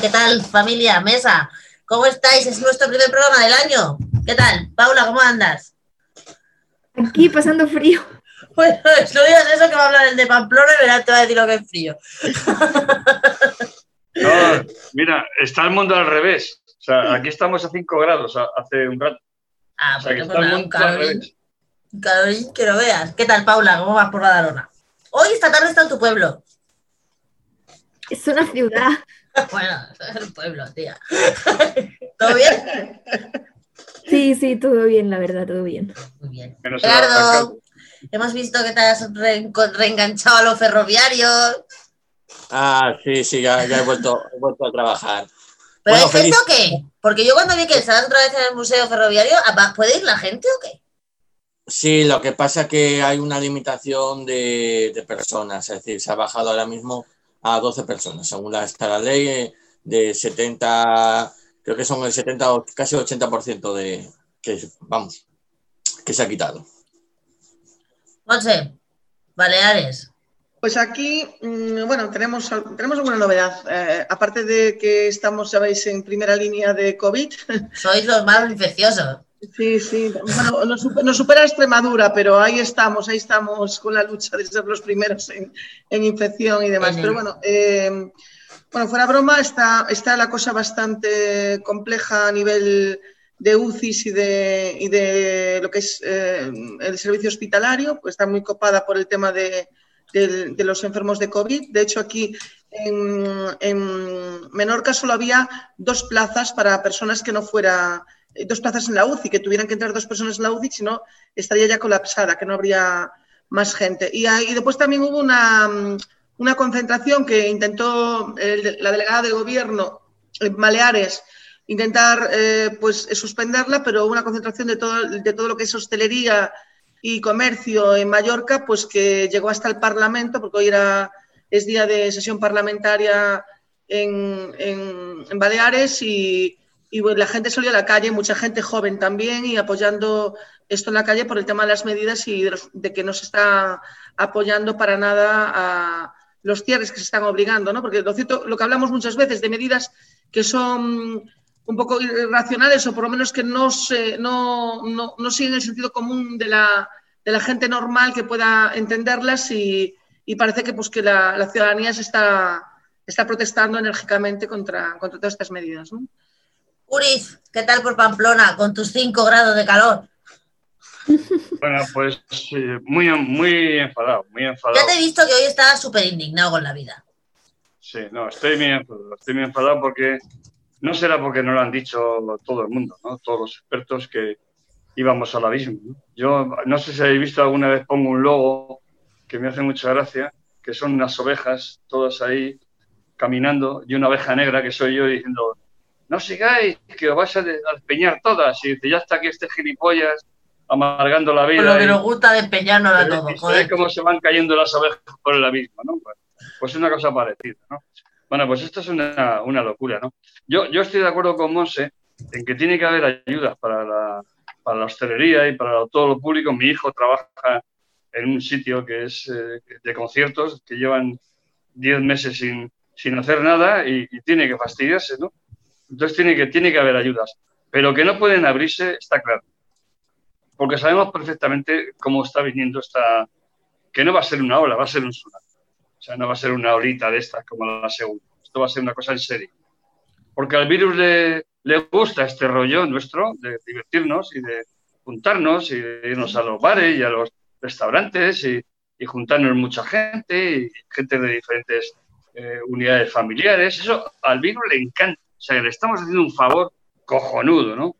¿Qué tal, familia, mesa? ¿Cómo estáis? Es nuestro primer programa del año. ¿Qué tal? Paula, ¿cómo andas? Aquí pasando frío. Bueno, no digas eso que va a hablar el de Pamplona y verás, te va a decir lo que es frío. No, mira, está el mundo al revés. O sea, aquí estamos a 5 grados hace un rato. Ah, O sea, que pues está el mundo al revés. Carolín, que lo veas. ¿Qué tal, Paula? ¿Cómo vas por Badalona? Hoy, esta tarde, está en tu pueblo. Es una ciudad. Bueno, es el pueblo, tía. ¿Todo bien? Sí, sí, todo bien, la verdad, todo bien. Muy bien. Gerardo, hemos visto que te has reenganchado a los ferroviarios. Ah, sí, sí, ya, ya he, vuelto, he vuelto a trabajar. ¿Pero Bueno, hay gente feliz- o qué? Porque yo cuando vi que estaban otra vez en el museo ferroviario, ¿va- ¿puede ir la gente o qué? Sí, lo que pasa es que hay una limitación de, de personas, es decir, se ha bajado ahora mismo a 12 personas, según la, está la ley eh, de 70, creo que son el 70 o casi 80% de que, vamos, que se ha quitado. Monse, Baleares. Pues aquí, mm, bueno, tenemos, tenemos alguna novedad. Eh, aparte de que estamos, sabéis, en primera línea de COVID. Sois los más infecciosos. Sí, sí. Bueno, nos, nos supera Extremadura, pero ahí estamos, ahí estamos con la lucha de ser los primeros en, en infección y demás. Pero bueno, eh, bueno, fuera broma, está, está la cosa bastante compleja a nivel de UCIs y de, y de lo que es eh, el servicio hospitalario, pues está muy copada por el tema de, del- de los enfermos de COVID. De hecho, aquí en, en Menorca solo había dos plazas para personas que no fuera, dos plazas en la UCI, que tuvieran que entrar dos personas en la UCI, si no estaría ya colapsada, que no habría más gente. Y, y después también hubo una, mm, una concentración que intentó el- la delegada del gobierno en Baleares intentar eh, pues suspenderla, pero una concentración de todo, de todo lo que es hostelería y comercio en Mallorca, pues que llegó hasta el Parlamento, porque hoy era, es día de sesión parlamentaria en, en- en Baleares y, y, bueno, la gente salió a la calle, mucha gente joven también, y apoyando esto en la calle por el tema de las medidas y de, los- de que no se está apoyando para nada a los cierres que se están obligando, ¿no? Porque lo cierto, lo que hablamos muchas veces de medidas que son un poco irracionales o por lo menos que no, se, no, no, no siguen el sentido común de la, de la gente normal que pueda entenderlas y, y parece que, pues, que la, la ciudadanía se está, está protestando enérgicamente contra, contra todas estas medidas. ¿no? Uriz, ¿qué tal por Pamplona con tus 5 grados de calor? Bueno, pues eh, muy, muy enfadado, muy enfadado. Ya te he visto que hoy estabas súper indignado con la vida. Sí, no, estoy muy enfadado. Estoy muy enfadado porque no será porque no lo han dicho todo el mundo, ¿no? Todos los expertos que íbamos al abismo. ¿no? Yo no sé si habéis visto alguna vez, pongo un logo que me hace mucha gracia, que son unas ovejas, todas ahí caminando, y una oveja negra que soy yo diciendo, no sigáis, que os vais a de- a despeñar todas. Y dice, ya está aquí este gilipollas amargando la Por vida. lo que nos gusta despeñarnos a todos, joder. cómo se van cayendo las ovejas por el abismo, ¿no? Pues, pues una cosa parecida, ¿no? Bueno, pues esto es una, una locura, ¿no? Yo, yo estoy de acuerdo con Monse en que tiene que haber ayudas para la, para la hostelería y para todo lo público. Mi hijo trabaja en un sitio que es eh, de conciertos, que llevan 10 meses sin, sin hacer nada y, y tiene que fastidiarse, ¿no? Entonces tiene que, tiene que haber ayudas. Pero que no pueden abrirse, está claro porque sabemos perfectamente cómo está viniendo esta, que no va a ser una ola, va a ser un tsunami. O sea, no va a ser una olita de estas como la segunda. Esto va a ser una cosa en serio. Porque al virus le, le gusta este rollo nuestro de divertirnos y de juntarnos y de irnos a los bares y a los restaurantes y, y juntarnos mucha gente y gente de diferentes eh, unidades familiares. Eso al virus le encanta. O sea, le estamos haciendo un favor cojonudo, ¿no?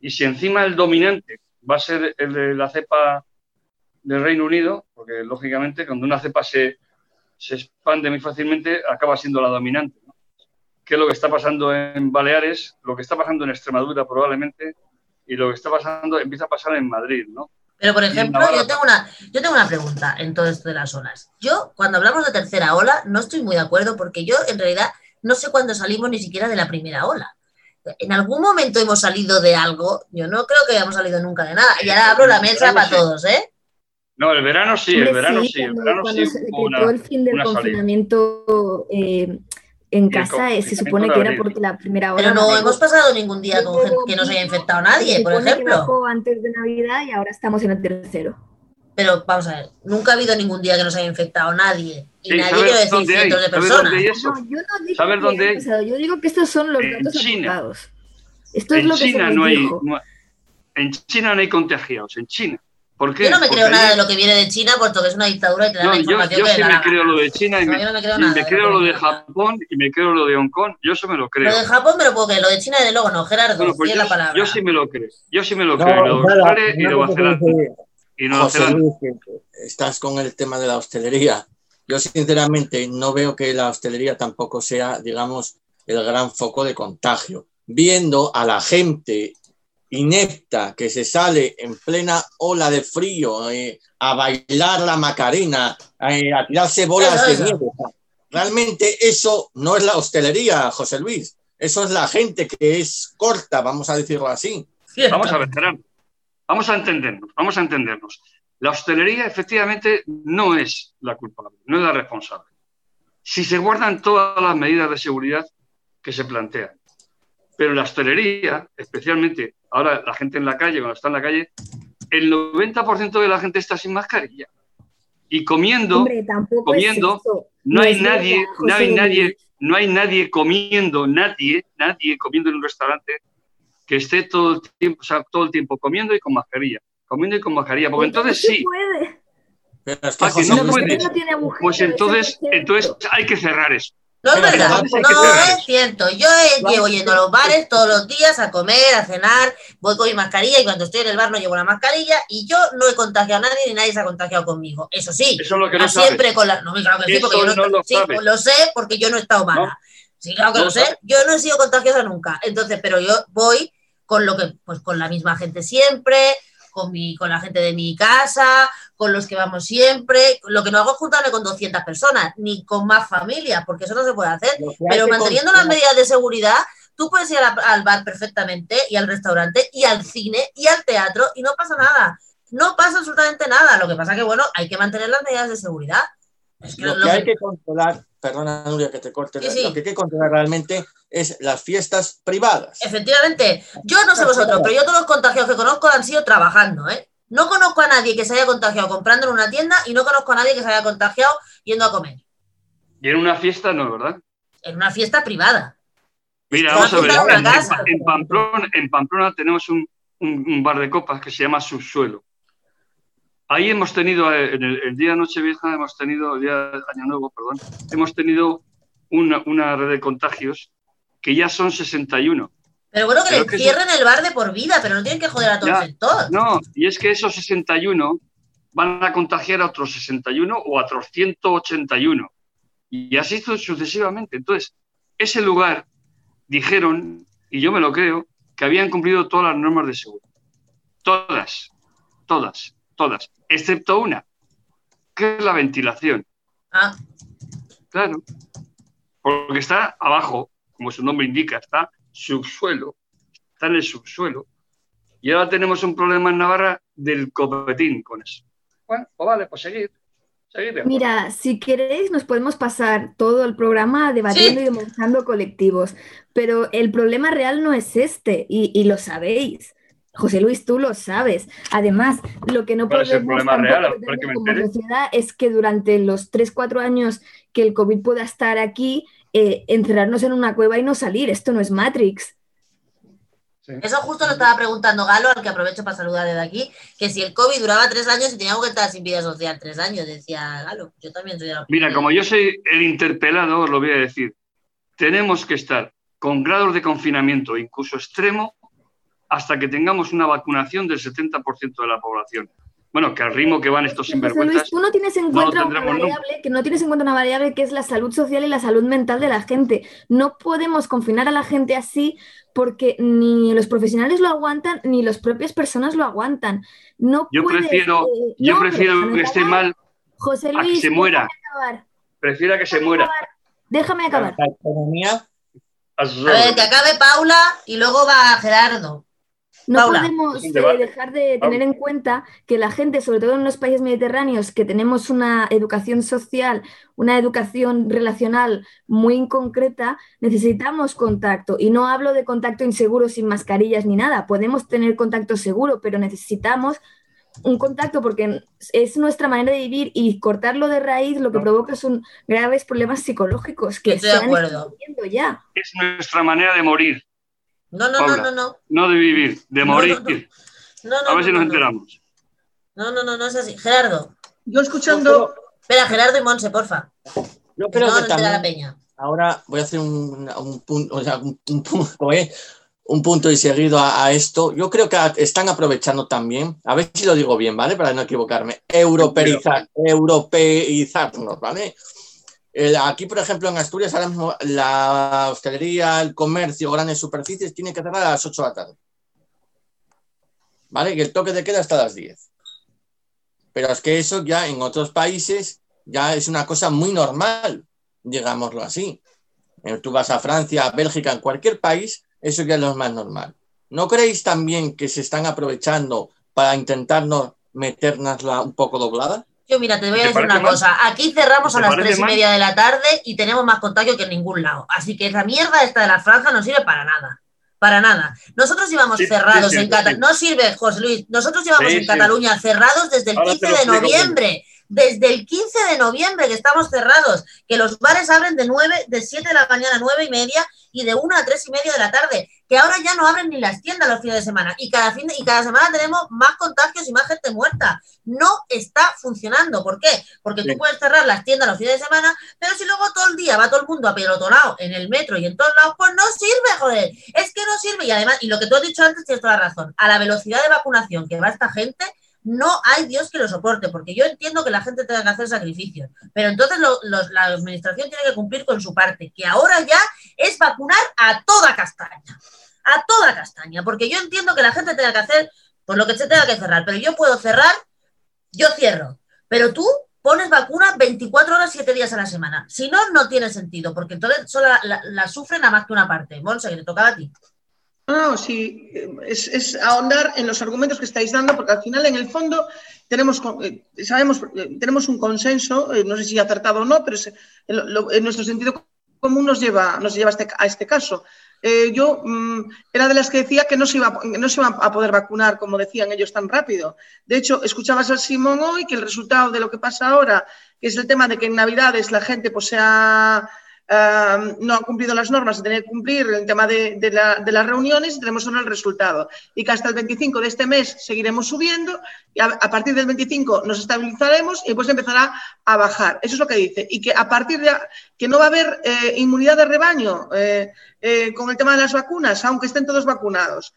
Y si encima el dominante va a ser el de la cepa del Reino Unido, porque lógicamente cuando una cepa se, se expande muy fácilmente, acaba siendo la dominante. ¿no? Que es lo que está pasando en Baleares, lo que está pasando en Extremadura probablemente, y lo que está pasando, empieza a pasar en Madrid, ¿no? Pero, por ejemplo, yo tengo, una, yo tengo una pregunta en todo esto de las olas. Yo, cuando hablamos de tercera ola, no estoy muy de acuerdo porque yo, en realidad, no sé cuándo salimos ni siquiera de la primera ola. En algún momento hemos salido de algo, yo no creo que hayamos salido nunca de nada. Y ahora abro la mesa para sí. todos, ¿eh? No, el verano sí, el verano sí, el cuando, verano cuando sí. se una- el fin del confinamiento eh, en el casa, eh, se supone que era porque la primera hora... Pero no bajó. hemos pasado ningún día con gente que no se haya infectado se nadie, por supone que ejemplo. bajó antes de Navidad y ahora estamos en el tercero. Pero vamos a ver, nunca ha habido ningún día que no se haya infectado nadie. Y Sí, nadie ¿sabes quiero decir dónde hay? cientos de ¿Sabes personas. dónde? No, yo no digo ¿Sabes que dónde hay? pasado, yo digo que estos son los En datos China. apuntados. Esto es En lo que se China nos no hay, dijo. no hay- en China no hay contagiados, en China. ¿Por qué? Yo no me Porque creo nada de lo que viene de China, puesto que es una dictadura y te dan No, la yo, información yo que sí me creo gana. lo de China y No, me, yo no me creo y nada me creo lo lo de. Japón y me creo lo de Hong Kong. Yo eso me lo creo. Lo de Japón me lo puedo creer, lo de China de luego no, Gerardo, Bueno, pues es yo, la palabra. yo sí me lo creo. Yo sí me lo No, creo. y lo de Australia y que Zelanda. dice Y Nueva José. Luis, estás con el tema de la hostelería. Yo sinceramente no veo que la hostelería tampoco sea, digamos, el gran foco de contagio. Viendo a la gente inepta que se sale en plena ola de frío eh, a bailar la macarena, eh, a tirarse bolas de nieve. Realmente eso no es la hostelería, José Luis. Eso es la gente que es corta, vamos a decirlo así. Vamos a ver, Gerardo. Vamos a entendernos, vamos a entendernos. La hostelería efectivamente no es la culpable, no es la responsable. Si se guardan todas las medidas de seguridad que se plantean. Pero la hostelería, especialmente ahora la gente en la calle, cuando está en la calle, el 90% de la gente está sin mascarilla. Y comiendo, Hombre, comiendo, es no hay es nadie, verdad, no hay nadie, no hay nadie comiendo, nadie, nadie comiendo en un restaurante que esté todo el tiempo, o sea, todo el tiempo comiendo y con mascarilla, comiendo y con mascarilla, porque entonces sí, puede. Pero es que Ah, que no puede. no tiene pues entonces, entonces hay que cerrar eso. No es verdad, no es cierto. Yo llevo yendo a los bares todos los días a comer, a cenar, voy con mi mascarilla y cuando estoy en el bar no llevo la mascarilla y yo no he contagiado a nadie ni nadie se ha contagiado conmigo. Eso sí, Eso es lo que no a sabes. siempre con la. No, claro que sí, Eso porque yo no, no lo sí, sabes. lo sé porque yo no he estado mala. No. Sí, claro que No lo lo sé. sabes. Yo no he sido contagiosa nunca. Entonces, pero yo voy con lo que, pues con la misma gente siempre, con mi, con la gente de mi casa, con los que vamos siempre. Lo que no hago es juntarme con 200 personas, ni con más familias, porque eso no se puede hacer. Pero manteniendo las medidas de seguridad, tú puedes ir la- al bar perfectamente y al restaurante y al cine y al teatro y no pasa nada. No pasa absolutamente nada. Lo que pasa que, bueno, hay que mantener las medidas de seguridad. Es que Lo que- hay que controlar, perdona Nuria que te corte, Sí, sí. lo que hay que controlar realmente es las fiestas privadas. Efectivamente, yo no sé vosotros, pero yo todos los contagiados que conozco han sido trabajando, ¿eh? No conozco a nadie que se haya contagiado comprando en una tienda y no conozco a nadie que se haya contagiado yendo a comer. Y en una fiesta no, ¿verdad? En una fiesta privada. Mira, vamos a ver, en en, una casa. en Pamplona, en Pamplona tenemos un, un- un bar de copas que se llama Subsuelo. Ahí hemos tenido, eh, en el, el día de Nochevieja, hemos tenido, el día de Año Nuevo, perdón, hemos tenido una, una red de contagios que ya son 61. Pero bueno, que Pero le eso- cierren el bar de por vida, pero no tienen que joder a todo Ya. el sector. No, y es que esos 61 van a contagiar a otros 61 o a otros 181. Y así su- sucesivamente. Entonces, ese lugar, dijeron, y yo me lo creo, que habían cumplido todas las normas de seguridad. Todas, todas, todas, excepto una, que es la ventilación. Ah, Claro. Porque está abajo, como su nombre indica, está subsuelo, está en el subsuelo. Y ahora tenemos un problema en Navarra del copetín con eso. Bueno, pues vale, pues seguir. Mira, si queréis, nos podemos pasar todo el programa debatiendo Sí. y demostrando colectivos, pero el problema real no es este, y, y lo sabéis. José Luis, tú lo sabes. Además, lo que no ¿Cuál es el podemos problema real? me sociedad es que durante los 3-4 años que el COVID pueda estar aquí, eh, encerrarnos en una cueva y no salir. Esto no es Matrix. eso justo lo estaba preguntando Galo, al que aprovecho para saludar desde aquí, que si el COVID duraba tres años y teníamos que estar sin vida social tres años, decía Galo. Yo también soy de la Mira, como yo soy el interpelado, os lo voy a decir. Tenemos que estar con grados de confinamiento, incluso extremo, hasta que tengamos una vacunación del 70% de la población. Bueno, que al ritmo que van estos José Luis, sinvergüenzas, tú no tienes en no cuenta una variable que no tienes en cuenta una variable que es la salud social y la salud mental de la gente. No podemos confinar a la gente así porque ni los profesionales lo aguantan ni las propias personas lo aguantan. No yo puedes, prefiero, eh, yo no, prefiero que esté mal José a que Luis, se muera. prefiero que se Déjame muera. acabar. Déjame acabar. A ver, que acabe Paula y luego va Gerardo. No Paula, podemos eh, dejar de Paula. tener en cuenta que la gente, sobre todo en los países mediterráneos, que tenemos una educación social, una educación relacional muy concreta, necesitamos contacto. Y no hablo de contacto inseguro sin mascarillas ni nada. Podemos tener contacto seguro, pero necesitamos un contacto porque es nuestra manera de vivir y cortarlo de raíz lo que No. provoca son graves problemas psicológicos que Estoy se de acuerdo. ya. Es nuestra manera de morir, No, no, no, Paula. no, no. no de vivir, de No, morir. no, No, no, A ver si no, nos no. enteramos. No, no, no, no es así. Gerardo. Yo escuchando, Espera, Gerardo y Monse, porfa. Yo creo no que entera la también peña. ahora voy a hacer un, un punto, o sea, un, un punto, ¿eh? un punto y seguido a, a esto. Yo creo que a- están aprovechando también, a ver si lo digo bien, ¿vale? Para no equivocarme, europeizar, europeizarnos, ¿vale? El- aquí, por ejemplo, en Asturias, ahora mismo la hostelería, el comercio, grandes superficies, tiene que cerrar a las 8 de la tarde. ¿Vale? Que el toque de queda hasta las 10. Pero es que eso ya en otros países ya es una cosa muy normal, digámoslo así. Eh, Tú vas a Francia, a Bélgica, en cualquier país, eso ya es más normal. ¿No creéis también que se están aprovechando para intentarnos metérnosla un poco doblada? Yo, mira, te voy a ¿Te decir una mal? cosa. Aquí cerramos ¿Te a las tres y mal? media de la tarde y tenemos más contagio que en ningún lado. Así que esa mierda esta de la franja no sirve para nada. Para nada. Nosotros íbamos Sí, cerrados sí, sí, en Cataluña. No sirve, José Luis. Nosotros íbamos en. Cataluña cerrados desde el Ahora 15 te lo de noviembre. Desde el 15 de noviembre que estamos cerrados. Que los bares abren de 9, de 7 de la mañana a 9 y media y de 1 a 3 y media de la tarde. Que ahora ya no abren ni las tiendas los fines de semana. Y cada, fin de- y cada semana tenemos más contagios y más gente muerta. No está funcionando. ¿Por qué? Porque tú puedes cerrar las tiendas los fines de semana, pero si luego todo el día va todo el mundo apelotonado en el metro y en todos lados, pues no sirve, joder. Es que no sirve. Y además, y lo que tú has dicho antes tienes toda la razón. A la velocidad de vacunación que va esta gente, no hay Dios que lo soporte, porque yo entiendo que la gente tenga que hacer sacrificios, pero entonces la administración tiene que cumplir con su parte, que ahora ya es vacunar a toda castaña, a toda castaña, porque yo entiendo que la gente tenga que hacer pues lo que se tenga que cerrar, pero yo puedo cerrar, yo cierro, pero tú pones vacunas 24 horas, 7 días a la semana. Si no, no tiene sentido, porque entonces solo la, la- la más que una parte. Monse, que te tocaba a ti. No, sí, es, es ahondar en los argumentos que estáis dando, porque al final, en el fondo, tenemos, eh, sabemos, eh, tenemos un consenso, eh, no sé si acertado o no, pero en nuestro sentido común nos lleva, nos lleva a, este, a este caso. Eh, yo mm, era de las que decía que no se, iba, a- no se iba a poder vacunar, como decían ellos, tan rápido. De hecho, escuchabas al Simón hoy que el resultado de lo que pasa ahora, que es el tema de que en Navidades la gente pues, se ha no ha cumplido las normas y tiene que cumplir el tema de, de la- de las reuniones y tenemos solo el resultado. Y que hasta el 25 de este mes seguiremos subiendo y a, a partir del 25 nos estabilizaremos y después empezará a bajar. Eso es lo que dice. Y que a partir de que no va a haber eh, inmunidad de rebaño eh, eh, con el tema de las vacunas, aunque estén todos vacunados.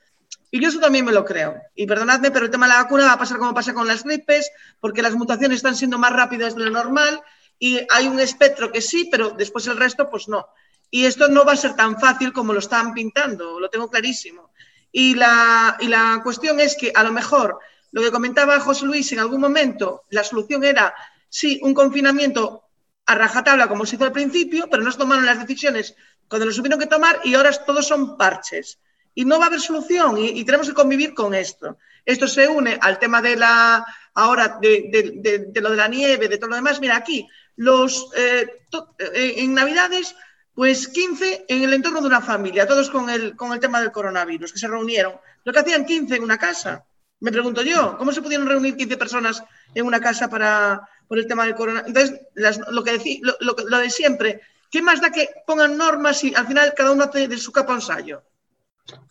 Y yo eso también me lo creo. Y perdonadme, pero el tema de la vacuna va a pasar como pasa con las gripes, porque las mutaciones están siendo más rápidas de lo normal y hay un espectro que sí, pero después el resto, pues no. Y esto no va a ser tan fácil como lo están pintando, lo tengo clarísimo. Y la, y la cuestión es que a lo mejor lo que comentaba José Luis en algún momento, la solución era, sí, un confinamiento a rajatabla como se hizo al principio, pero no se tomaron las decisiones cuando lo supieron que tomar y ahora todos son parches. Y no va a haber solución y, y tenemos que convivir con esto. Esto se une al tema de la, ahora, de, de, de, de lo de la nieve, de todo lo demás. Mira, aquí, los, eh, eh, en Navidades, pues 15 en el entorno de una familia, todos con el, con el tema del coronavirus, que se reunieron. Lo que hacían 15 en una casa. Me pregunto yo, ¿cómo se pudieron reunir 15 personas en una casa para, por el tema del coronavirus? Entonces, las, lo, que decí, lo, lo, lo, de siempre, ¿qué más da que pongan normas y al final cada uno hace de su capa un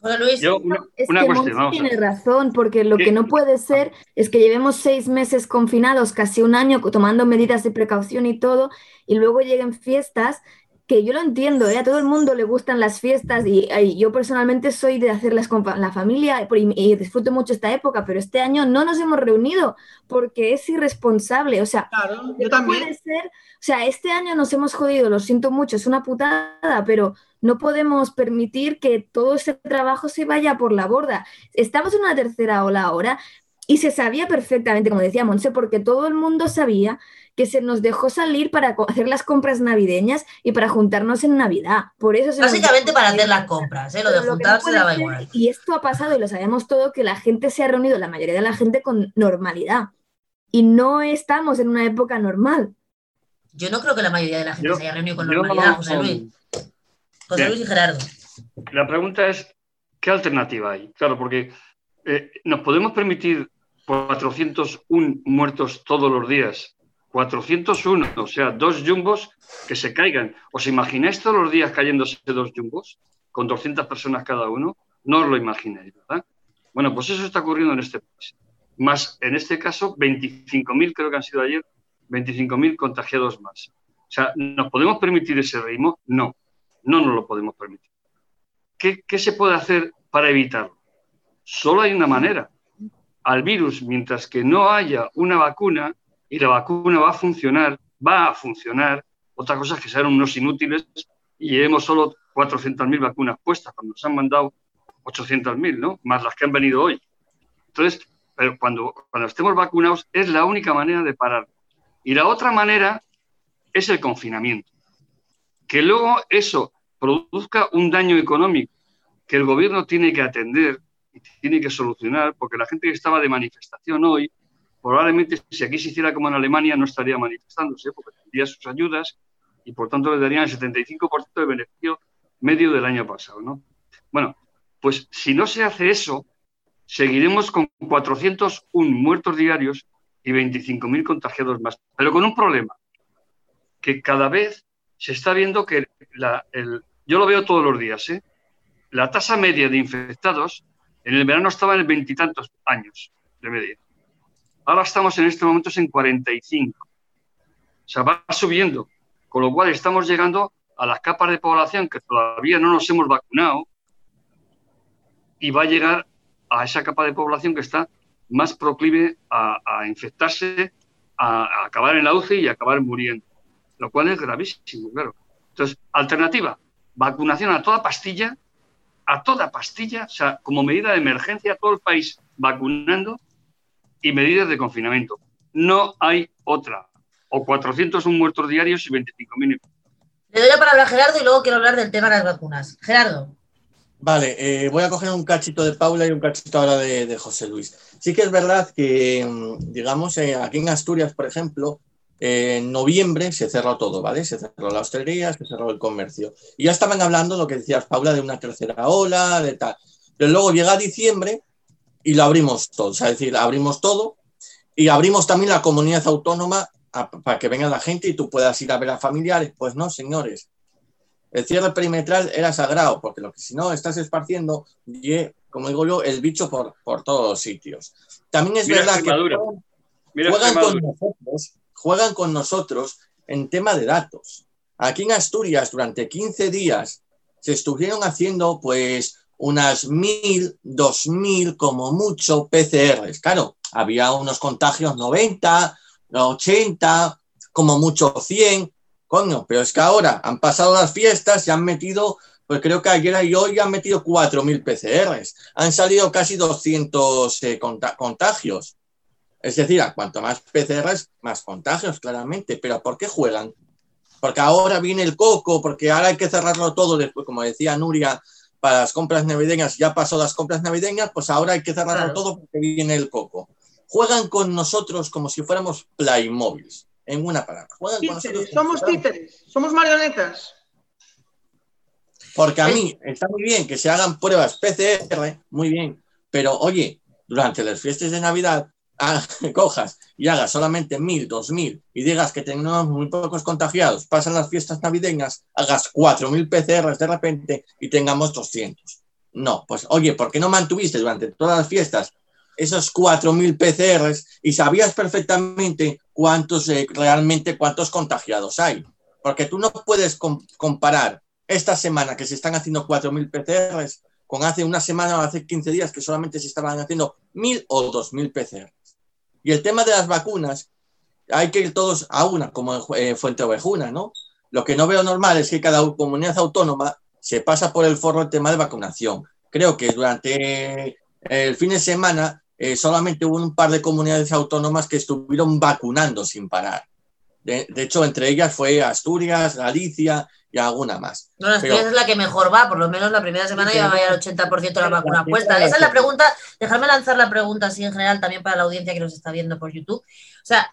José Luis. Yo, una, es una que cuestión, tiene razón, porque lo que no puede ser es que llevemos seis meses confinados, casi un año, tomando medidas de precaución y todo, y luego lleguen fiestas que yo lo entiendo, ¿eh? a todo el mundo le gustan las fiestas y, y yo personalmente soy de hacerlas con la familia y, y, disfruto mucho esta época, pero este año no nos hemos reunido porque es irresponsable, o sea, claro, yo también. puede ser, o sea, este año nos hemos jodido, lo siento mucho, es una putada, pero no podemos permitir que todo ese trabajo se vaya por la borda. Estamos en una tercera ola ahora y se sabía perfectamente, como decía Monse, porque todo el mundo sabía que se nos dejó salir para hacer las compras navideñas y para juntarnos en Navidad. Por eso Básicamente para hacer las compras, ¿eh? lo de juntarse daba igual. Y esto ha pasado y lo sabemos todo, que la gente se ha reunido, la mayoría de la gente, con normalidad. Y no estamos en una época normal. Yo no creo que la mayoría de la gente se haya reunido con normalidad, José Luis. José Luis y Gerardo. La pregunta es, ¿qué alternativa hay? Claro, porque eh, nos podemos permitir 401 muertos todos los días. 401, o sea, dos jumbos que se caigan. ¿Os imagináis todos los días cayéndose dos jumbos con 200 personas cada uno? No os lo imagináis, ¿verdad? Bueno, pues eso está ocurriendo en este país. Más, en este caso, 25.000, creo que han sido ayer, 25.000 contagiados más. O sea, ¿nos podemos permitir ese ritmo? No, no nos lo podemos permitir. ¿Qué, qué se puede hacer para evitarlo? Solo hay una manera, al virus mientras que no haya una vacuna y la vacuna va a funcionar, va a funcionar. Otra cosa es que sean unos inútiles y llevemos solo 400.000 vacunas puestas cuando nos han mandado 800.000, ¿no? Más las que han venido hoy. Entonces, pero cuando, cuando estemos vacunados es la única manera de parar. Y la otra manera es el confinamiento. Que luego eso produzca un daño económico que el gobierno tiene que atender y tiene que solucionar, porque la gente que estaba de manifestación hoy, probablemente si aquí se hiciera como en Alemania, no estaría manifestándose, porque tendría sus ayudas y por tanto le darían el 75% de beneficio medio del año pasado. ¿no? Bueno, pues si no se hace eso, seguiremos con 401 muertos diarios y 25.000 contagiados más, pero con un problema, que cada vez se está viendo que el, yo lo veo todos los días, ¿eh? la tasa media de infectados en el verano estaba en veintitantos años de media. Ahora estamos en este momento en 45. O sea, va subiendo. Con lo cual estamos llegando a las capas de población que todavía no nos hemos vacunado y va a llegar a esa capa de población que está más proclive a, infectarse, a, acabar en la UCI y acabar muriendo. Lo cual es gravísimo, claro. Entonces, alternativa, vacunación a toda pastilla a toda pastilla, o sea, como medida de emergencia, todo el país vacunando y medidas de confinamiento. No hay otra. O 401 muertos diarios y 25.000. Le doy la palabra a Gerardo y luego quiero hablar del tema de las vacunas. Gerardo. Vale, eh, voy a coger un cachito de Paula y un cachito ahora de, José Luis. Sí que es verdad que, mm, digamos, eh, aquí en Asturias, por ejemplo, en noviembre se cerró todo, ¿vale? Se cerró la hostelería, se cerró el comercio. Y ya estaban hablando, lo que decías, Paula, de una tercera ola, de tal. Pero luego llega diciembre y lo abrimos todo, o sea, es decir, abrimos todo y abrimos también la comunidad autónoma para que venga la gente y tú puedas ir a ver a familiares. Pues no, señores. El cierre perimetral era sagrado, porque lo que si no estás esparciendo, como digo yo, el bicho por, por todos los sitios. También es verdad que juegan con nosotros juegan con nosotros en tema de datos. Aquí en Asturias, durante 15 días, se estuvieron haciendo pues unas mil, dos mil, como mucho PCRs. Claro, había unos contagios 90, 80, como mucho 100. Coño, pero es que ahora han pasado las fiestas y han metido, pues creo que ayer y hoy han metido 4.000 PCRs. Han salido casi 200 eh, contagios. Es decir, cuanto más PCRs, más contagios, claramente. Pero ¿por qué juegan? Porque ahora viene el coco, porque ahora hay que cerrarlo todo después, como decía Nuria, para las compras navideñas, ya pasó las compras navideñas, pues ahora hay que cerrarlo todo porque viene el coco. Juegan con nosotros como si fuéramos Playmobil, en una palabra. somos títeres, somos marionetas. Porque a mí está muy bien que se hagan pruebas PCR, muy bien, pero oye, durante las fiestas de Navidad cojas y hagas solamente mil, dos mil y digas que tenemos muy pocos contagiados, pasan las fiestas navideñas, hagas cuatro mil PCRs de repente y tengamos 200. No, pues oye, ¿por qué no mantuviste durante todas las fiestas esos cuatro mil PCRs y sabías perfectamente cuántos eh, realmente cuántos contagiados hay? Porque tú no puedes comparar esta semana que se están haciendo cuatro mil PCRs con hace una semana o hace 15 días que solamente se estaban haciendo mil o dos mil PCRs. Y el tema de las vacunas, hay que ir todos a una, como en eh, Fuente Ovejuna, ¿no? Lo que no veo normal es que cada comunidad autónoma se pasa por el foro el tema de vacunación. Creo que durante el fin de semana eh, solamente hubo un par de comunidades autónomas que estuvieron vacunando sin parar. De, de hecho, entre ellas fue Asturias, Galicia y alguna más. No, la Pero- es la que mejor va, por lo menos la primera semana Sí, llevaba ya el 80% de la vacuna puesta. Esa es la pregunta, dejadme lanzar la pregunta así en general también para la audiencia que nos está viendo por YouTube. O sea,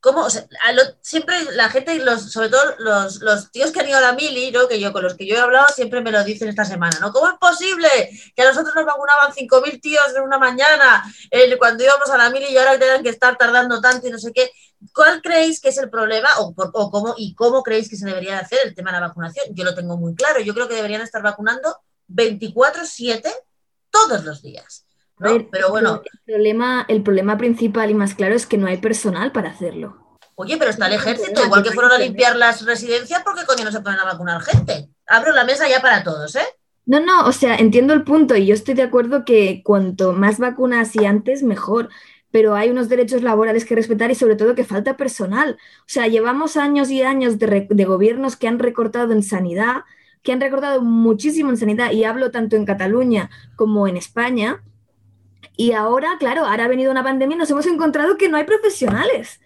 ¿cómo? o sea, lo- siempre la gente, los, sobre todo los, los tíos que han ido a la mili, ¿no? que yo con los que yo he hablado siempre me lo dicen esta semana, ¿no? ¿Cómo es posible que a nosotros nos vacunaban 5.000 tíos en una mañana eh, cuando íbamos a la mili y ahora tengan que estar tardando tanto y no sé qué? ¿Cuál creéis que es el problema o, por- o cómo, y cómo creéis que se debería de hacer el tema de la vacunación? Yo lo tengo muy claro. Yo creo que deberían estar vacunando 24-7 todos los días. ¿no? A ver, Pero bueno, el problema, el problema principal y más claro es que no hay personal para hacerlo. oye, pero está el ejército, igual que fueron a limpiar las residencias, ¿por qué coño no se ponen a vacunar gente? Abro la mesa ya para todos, ¿eh? No, no, o sea, entiendo el punto y yo estoy de acuerdo que cuanto más vacunas y antes, mejor. Pero hay unos derechos laborales que respetar y sobre todo que falta personal. O sea, llevamos años y años de, gobiernos que han recortado en sanidad, que han recortado muchísimo en sanidad, y hablo tanto en Cataluña como en España. Y ahora, claro, ahora ha venido una pandemia y nos hemos encontrado que no hay profesionales.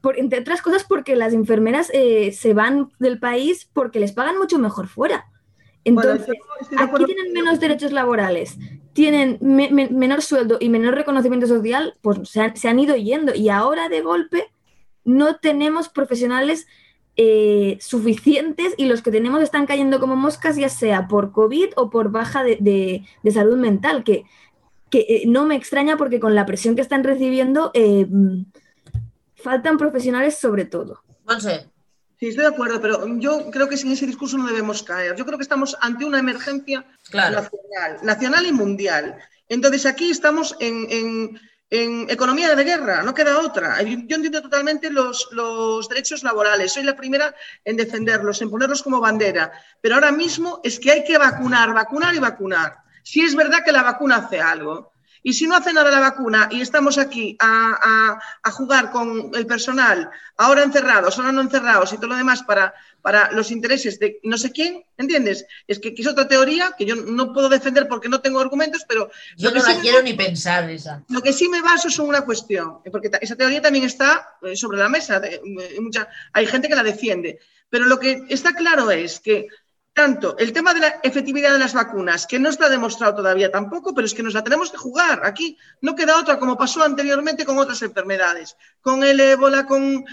Por, entre otras cosas porque las enfermeras eh, se van del país porque les pagan mucho mejor fuera. Entonces, Aquí tienen menos derechos laborales, tienen me- me- menor sueldo y menor reconocimiento social, pues se han, se han ido yendo y ahora de golpe no tenemos profesionales eh, suficientes y los que tenemos están cayendo como moscas, ya sea por COVID o por baja de, de- salud mental, que, que eh, no me extraña porque con la presión que están recibiendo eh, mm, faltan profesionales sobre todo. Sí, estoy de acuerdo, pero yo creo que en ese discurso no debemos caer. Yo creo que estamos ante una emergencia claro. nacional, nacional y mundial. Entonces aquí estamos en, en- en economía de guerra, no queda otra. Yo, yo entiendo totalmente los, los derechos laborales, soy la primera en defenderlos, en ponerlos como bandera, pero ahora mismo es que hay que vacunar, vacunar y vacunar. Si es verdad que la vacuna hace algo. Y si no hace nada la vacuna y estamos aquí a, a- a jugar con el personal, ahora encerrados, ahora no encerrados y todo lo demás para, para los intereses de no sé quién, ¿entiendes? Es que, que es otra teoría que yo no puedo defender porque no tengo argumentos, pero Yo no sí la me- quiero ni pensar esa. lo que sí me baso es en una cuestión, porque esa teoría también está eh, sobre la mesa, de- eh, mucha- hay gente que la defiende, pero lo que está claro es que tanto el tema de la efectividad de las vacunas, que no está demostrado todavía tampoco, pero es que nos la tenemos que jugar. Aquí no queda otra, como pasó anteriormente con otras enfermedades, con el ébola, con,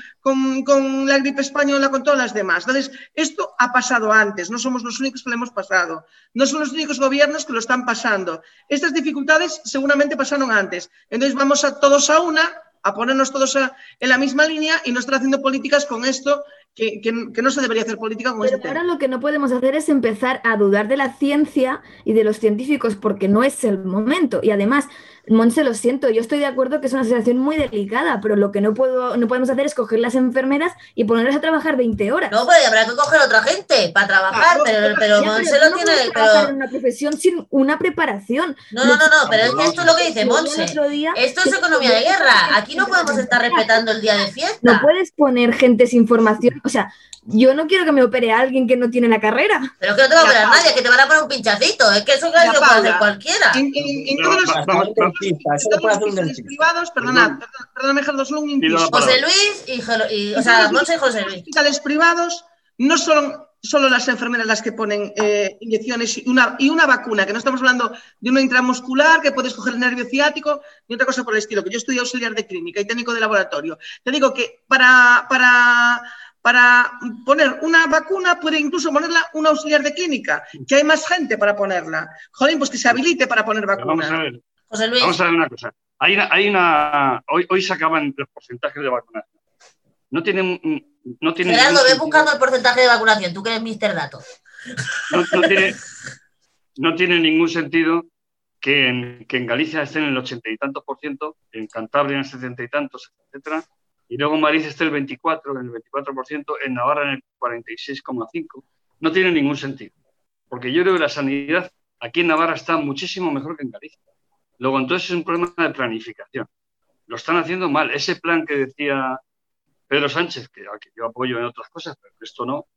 la gripe española, con todas las demás. Entonces, esto ha pasado antes, no somos los únicos que lo hemos pasado, no son los únicos gobiernos que lo están pasando. Estas dificultades seguramente pasaron antes. Entonces, vamos a todos a una, a ponernos todos en la misma línea y no estar haciendo políticas con esto, que, que- que no se debería hacer política con Pero este ahora tema. lo que no podemos hacer es empezar a dudar de la ciencia y de los científicos porque no es el momento. Y además, Monse, lo siento, yo estoy de acuerdo que es una situación muy delicada, pero lo que no, puedo, no podemos hacer es coger las enfermeras y ponerlas a trabajar 20 horas. No, pero habrá que coger otra gente para trabajar, Claro, pero, pero Ya, Monse pero lo no tiene. Pero... en una profesión sin una preparación. No, no, no, no, pero es que esto es lo que dice Monse. Esto es economía de guerra. Aquí no podemos estar respetando el día de No fiesta. puedes poner gente sin formación. O sea, yo no quiero que me opere a alguien que no tiene la carrera. Pero que no te va a operar nadie, que te van a poner un pinchacito. Es que eso Ya, lo puede Paula. hacer cualquiera. En, en- en Pero todos los, los- puede los hospitales privados, perdonad, perdón, perdóname, Gerardo, solo un inciso. Paula. José Luis y, o En sea, todos los Monse y José Luis. hospitales privados no son solo las enfermeras las que ponen eh, inyecciones y una, y una vacuna, que no estamos hablando de una intramuscular que puedes coger el nervio ciático ni otra cosa por el estilo, que yo estudié auxiliar de clínica y técnico de laboratorio. Te digo que para, para, para poner una vacuna puede incluso ponerla un auxiliar de clínica, que hay más gente para ponerla. Jolín, pues que se habilite para poner Pero Vamos a ver, José Luis. vamos a ver una cosa. Hay una, hay una hoy, hoy se acaban los porcentajes de vacunación. No tienen, no tienen Gerardo, ve buscando el porcentaje de vacunación. Tú que eres Mister Datos. no, no tiene, no tiene ningún sentido que en, que en Galicia esté en el ochenta y tantos por ciento, en Cantabria en el setenta y tantos, etcétera, y luego en Madrid esté el 24, en el 24 por ciento, en Navarra en el 46,5. No tiene ningún sentido, porque yo creo que la sanidad aquí en Navarra está muchísimo mejor que en Galicia. Luego, entonces es un problema de planificación. Lo están haciendo mal. Ese plan que decía Pedro Sánchez, que, yo apoyo en otras cosas, pero esto no,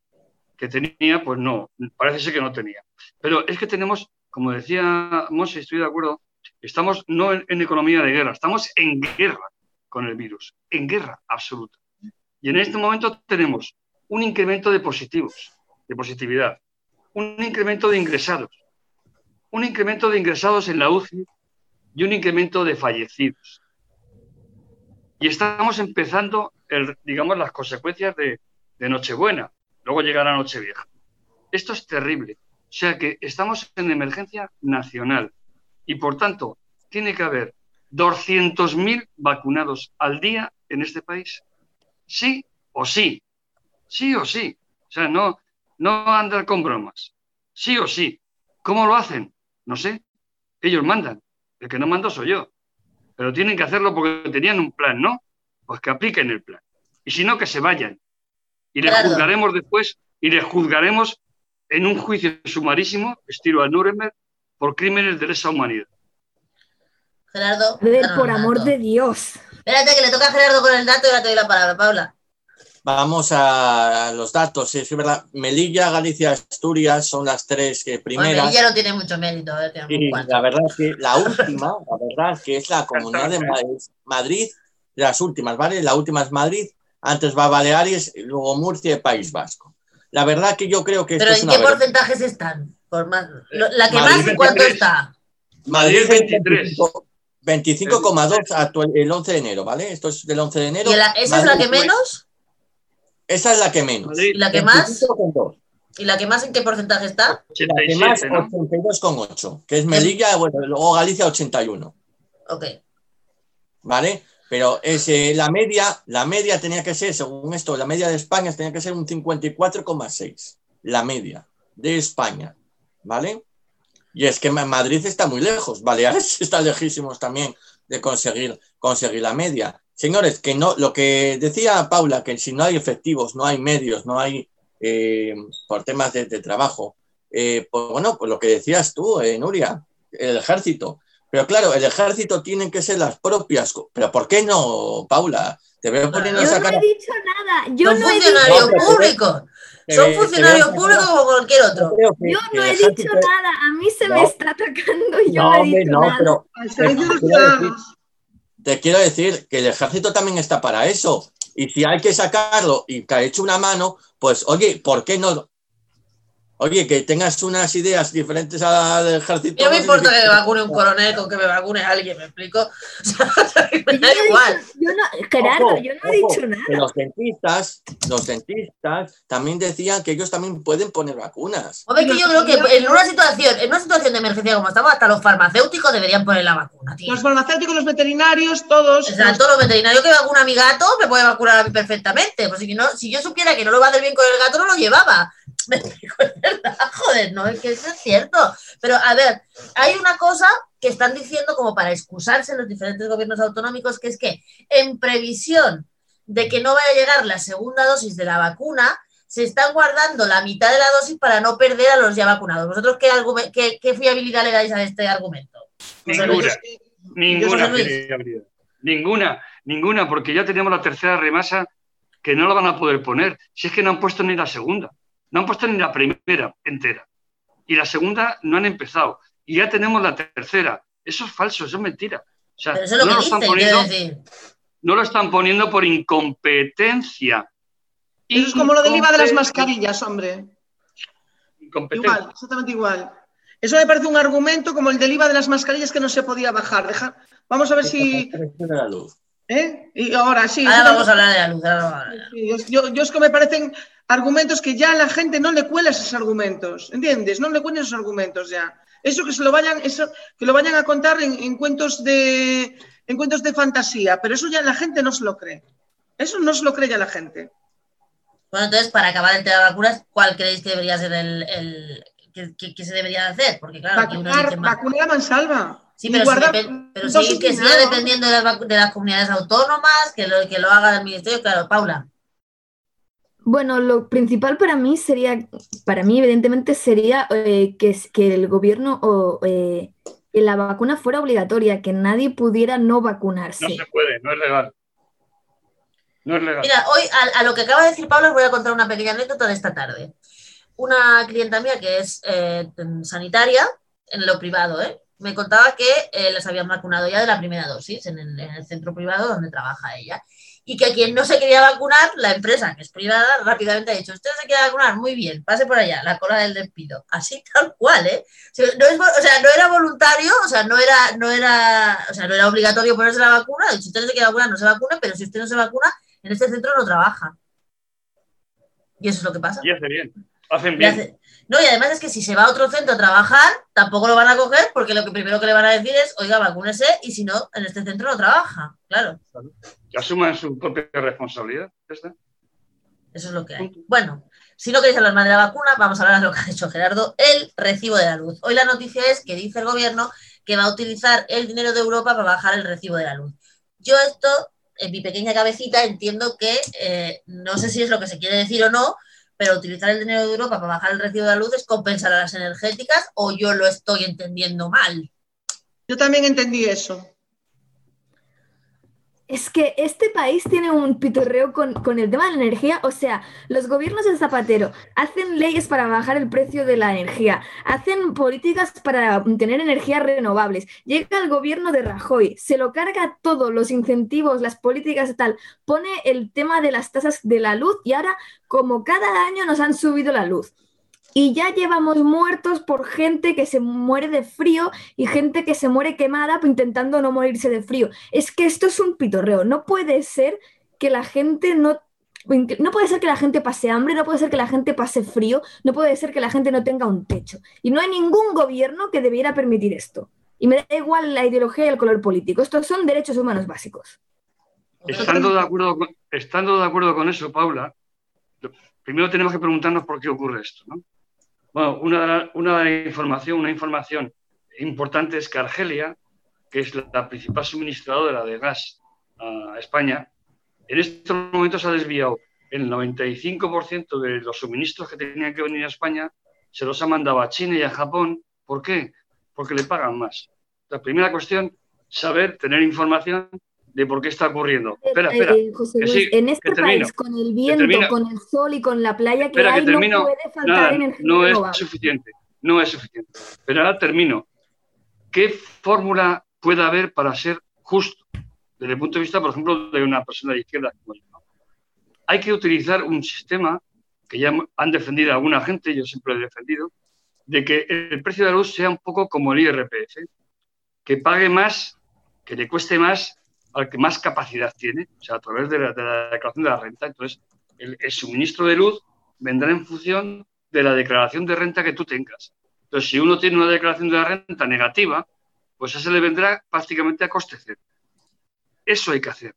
que tenía, pues no, parece ser que no tenía. Pero es que tenemos, como decía Monse, estoy de acuerdo, estamos no en economía de guerra, estamos en guerra con el virus, en guerra absoluta. Y en este momento tenemos un incremento de positivos, de positividad, un incremento de ingresados, un incremento de ingresados en la UCI y un incremento de fallecidos. Y estamos empezando, digamos, las consecuencias de, de Nochebuena. Luego llegará Nochevieja. Esto es terrible. O sea que estamos en emergencia nacional y por tanto tiene que haber 200.000 vacunados al día en este país. Sí o sí. Sí o sí. O sea, no, no andar con bromas. Sí o sí. ¿Cómo lo hacen? No sé. Ellos mandan. El que no mando soy yo. Pero tienen que hacerlo porque tenían un plan, ¿no? Pues que apliquen el plan. Y si no, que se vayan. Y les juzgaremos después y les juzgaremos en un juicio sumarísimo, estilo a Nuremberg, por crímenes de lesa humanidad. Gerardo. por amor de Dios. Espérate, que le toca a Gerardo con el dato y ahora te doy la palabra, Paula. Vamos a los datos. Es verdad, Melilla, Galicia, Asturias son las tres que primeras. Melilla no tiene mucho mérito. y la verdad es que la última, la verdad que es la Comunidad de Madrid, Madrid, las últimas, ¿vale? La última es Madrid, antes va Baleares, luego Murcia y País Vasco. La verdad que yo creo que... ¿Pero en qué porcentajes están? Por más, ¿La que más cuánto está? Madrid 23. 25,2 el 11 de enero, ¿vale? Esto es del 11 de enero. ¿Y esa es la que menos? Esa es la que menos. ¿Y la que más? ¿Y la que más en qué porcentaje está? 87, la que más, 82,8, que es Melilla, bueno, luego Galicia 81. Ok. ¿Vale? Pero es, la media, la media tenía que ser, según esto, la media de España tenía que ser un 54,6. La media de España. ¿Vale? Y es que Madrid está muy lejos, Baleares está lejísimos también de conseguir, conseguir la media. Señores, que no, lo que decía Paula, que si no hay efectivos, no hay medios, no hay eh, por temas de, trabajo, eh, pues bueno, pues lo que decías tú, eh, Nuria, el ejército. Pero claro, el ejército tienen que ser las propias. Pero ¿por qué no, Paula? Te veo poniendo Yo no he dicho nada. Yo no he dicho... públicos. Son funcionarios públicos como cualquier otro. Yo no he dicho nada, a mí se me está atacando y yo no, he dicho nada. Pero, te quiero decir que el ejército también está para eso. Y si hay que sacarlo y que ha hecho una mano, pues oye, ¿por qué no? Oye, que tengas unas ideas diferentes al ejército. No me importa que me vacune un coronel con que me vacune alguien, ¿me explico? me da igual. Yo no, Gerardo, yo no he dicho nada. Los dentistas, los dentistas también decían que ellos también pueden poner vacunas. Hombre, que yo creo que en una situación, en una situación de emergencia como estamos, hasta los farmacéuticos deberían poner la vacuna, Los farmacéuticos, los veterinarios, todos. O sea, todos los veterinarios que vacuna a mi gato me puede vacunar a mí perfectamente. Pues si, no, si yo supiera que no lo va a hacer bien con el gato, no lo llevaba. Me explico, es verdad, joder, no, es que eso es cierto. Pero a ver, hay una cosa que están diciendo como para excusarse los diferentes gobiernos autonómicos, que es que en previsión de que no vaya a llegar la segunda dosis de la vacuna, se están guardando la mitad de la dosis para no perder a los ya vacunados. ¿Vosotros qué, qué, fiabilidad le dais a este argumento? Ninguna, ninguna fiabilidad. Ninguna, ninguna, porque ya tenemos la tercera remasa que no la van a poder poner. Si es que no han puesto ni la segunda. No han puesto ni la primera entera. Y la segunda no han empezado. Y ya tenemos la tercera. Eso es falso, eso es mentira. O sea, no, lo están poniendo, no lo están poniendo por incompetencia. Eso es como lo del IVA de las mascarillas, hombre. Igual, exactamente igual. Eso me parece un argumento como el del IVA de las mascarillas que no se podía bajar. Deja... Vamos a ver si. ¿Eh? Y ahora sí. Ahora vamos a hablar de la luz. yo, yo, es que me parecen argumentos que ya a la gente no le cuela esos argumentos, ¿entiendes? No le cuelan esos argumentos ya. Eso que se lo vayan, eso, que lo vayan a contar en, cuentos de en cuentos de fantasía, pero eso ya la gente no se lo cree. Eso no se lo cree ya la gente. Bueno, entonces, para acabar el tema de vacunas, ¿cuál creéis que debería ser el, el que, se debería hacer? Porque claro, Vacunar, vacuna a mansalva. Sí, pero, pero sí que siga dependiendo de las, de las, comunidades autónomas, que lo, que lo haga el ministerio, claro, Paula. Bueno, lo principal para mí sería, para mí evidentemente sería eh, que, que el gobierno o eh, la vacuna fuera obligatoria, que nadie pudiera no vacunarse. No se puede, no es legal. No es legal. Mira, hoy a, lo que acaba de decir Pablo os voy a contar una pequeña anécdota de esta tarde. Una clienta mía que es eh, sanitaria, en lo privado, me contaba que les habían vacunado ya de la primera dosis en el, en el centro privado donde trabaja ella y que quien no se quería vacunar, la empresa, que es privada, rápidamente ha dicho, usted se quiere vacunar, muy bien, pase por allá, la cola del despido. Así tal cual, ¿eh? o sea, no era voluntario, o sea, no era, no era, o sea, no era obligatorio ponerse la vacuna, si usted no se quiere vacunar, no se vacuna, pero si usted no se vacuna, en este centro no trabaja. Y eso es lo que pasa. Y hace bien, hacen bien. No, y además es que si se va a otro centro a trabajar, tampoco lo van a coger porque lo que primero que le van a decir es, oiga, vacúnese y si no, en este centro no trabaja, claro. Asuman su propia responsabilidad. Eso es lo que hay. Bueno, si no queréis hablar más de la vacuna, vamos a hablar de lo que ha dicho Gerardo, el recibo de la luz. Hoy la noticia es que dice el gobierno que va a utilizar el dinero de Europa para bajar el recibo de la luz. Yo esto, en mi pequeña cabecita, entiendo que eh, no sé si es lo que se quiere decir o no, pero utilizar el dinero de Europa para bajar el recibo de la luz es compensar a las energéticas o yo lo estoy entendiendo mal. Yo también entendí eso. Es que este país tiene un pitorreo con, el tema de la energía. O sea, los gobiernos de Zapatero hacen leyes para bajar el precio de la energía, hacen políticas para tener energías renovables. Llega el gobierno de Rajoy, se lo carga todo, los incentivos, las políticas y tal, pone el tema de las tasas de la luz y ahora, como cada año nos han subido la luz y ya llevamos muertos por gente que se muere de frío y gente que se muere quemada intentando no morirse de frío. Es que esto es un pitorreo. No puede ser que la gente no... No puede ser que la gente pase hambre, no puede ser que la gente pase frío, no puede ser que la gente no tenga un techo. Y no hay ningún gobierno que debiera permitir esto. Y me da igual la ideología y el color político. Estos son derechos humanos básicos. Estando de acuerdo con, estando de acuerdo con eso, Paula, primero tenemos que preguntarnos por qué ocurre esto. ¿no? Bueno, una, una, información, una información importante es que Argelia, que es la principal suministradora de gas a España, en estos momentos ha desviado el 95% de los suministros que tenían que venir a España, se los ha mandado a China y a Japón. ¿Por qué? Porque le pagan más. La primera cuestión, saber, tener información de por qué está ocurriendo. Espera, espera. Eh, José Luis, en este país, con el viento, con el sol y con la playa que hay, no puede faltar energía No es suficiente, no es suficiente. Pero ahora termino. ¿Qué fórmula puede haber para ser justo? Desde el punto de vista, por ejemplo, de una persona de izquierda como yo. Hay que utilizar un sistema que ya han defendido alguna gente, yo siempre lo he defendido, de que el precio de la luz sea un poco como el IRPF, que pague más, que le cueste más al que más capacidad tiene, o sea, a través de la, declaración de la renta. Entonces, el, suministro de luz vendrá en función de la declaración de renta que tú tengas. Entonces, si uno tiene una declaración de la renta negativa, pues ese le vendrá prácticamente a coste cero. Eso hay que hacer.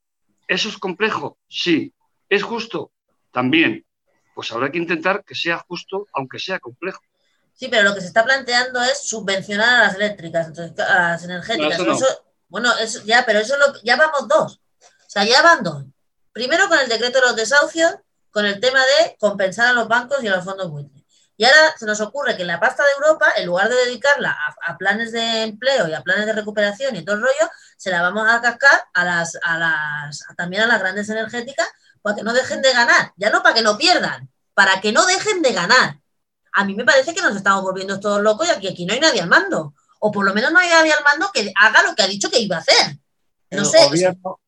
¿Eso es complejo? Sí. ¿Es justo? También. Pues habrá que intentar que sea justo, aunque sea complejo. Sí, pero lo que se está planteando es subvencionar a las eléctricas, a las energéticas. Bueno, eso, ya, pero eso lo, ya vamos dos. O sea, ya van dos. Primero con el decreto de los desahucios, con el tema de compensar a los bancos y a los fondos buitres. Y ahora se nos ocurre que la pasta de Europa, en lugar de dedicarla a, planes de empleo y a planes de recuperación y todo el rollo, se la vamos a cascar a las, a las, también a las grandes energéticas para que no dejen de ganar. Ya no para que no pierdan, para que no dejen de ganar. A mí me parece que nos estamos volviendo todos locos y aquí, aquí no hay nadie al mando o por lo menos no hay nadie al mando que haga lo que ha dicho que iba a hacer. No el sé. Gobierno,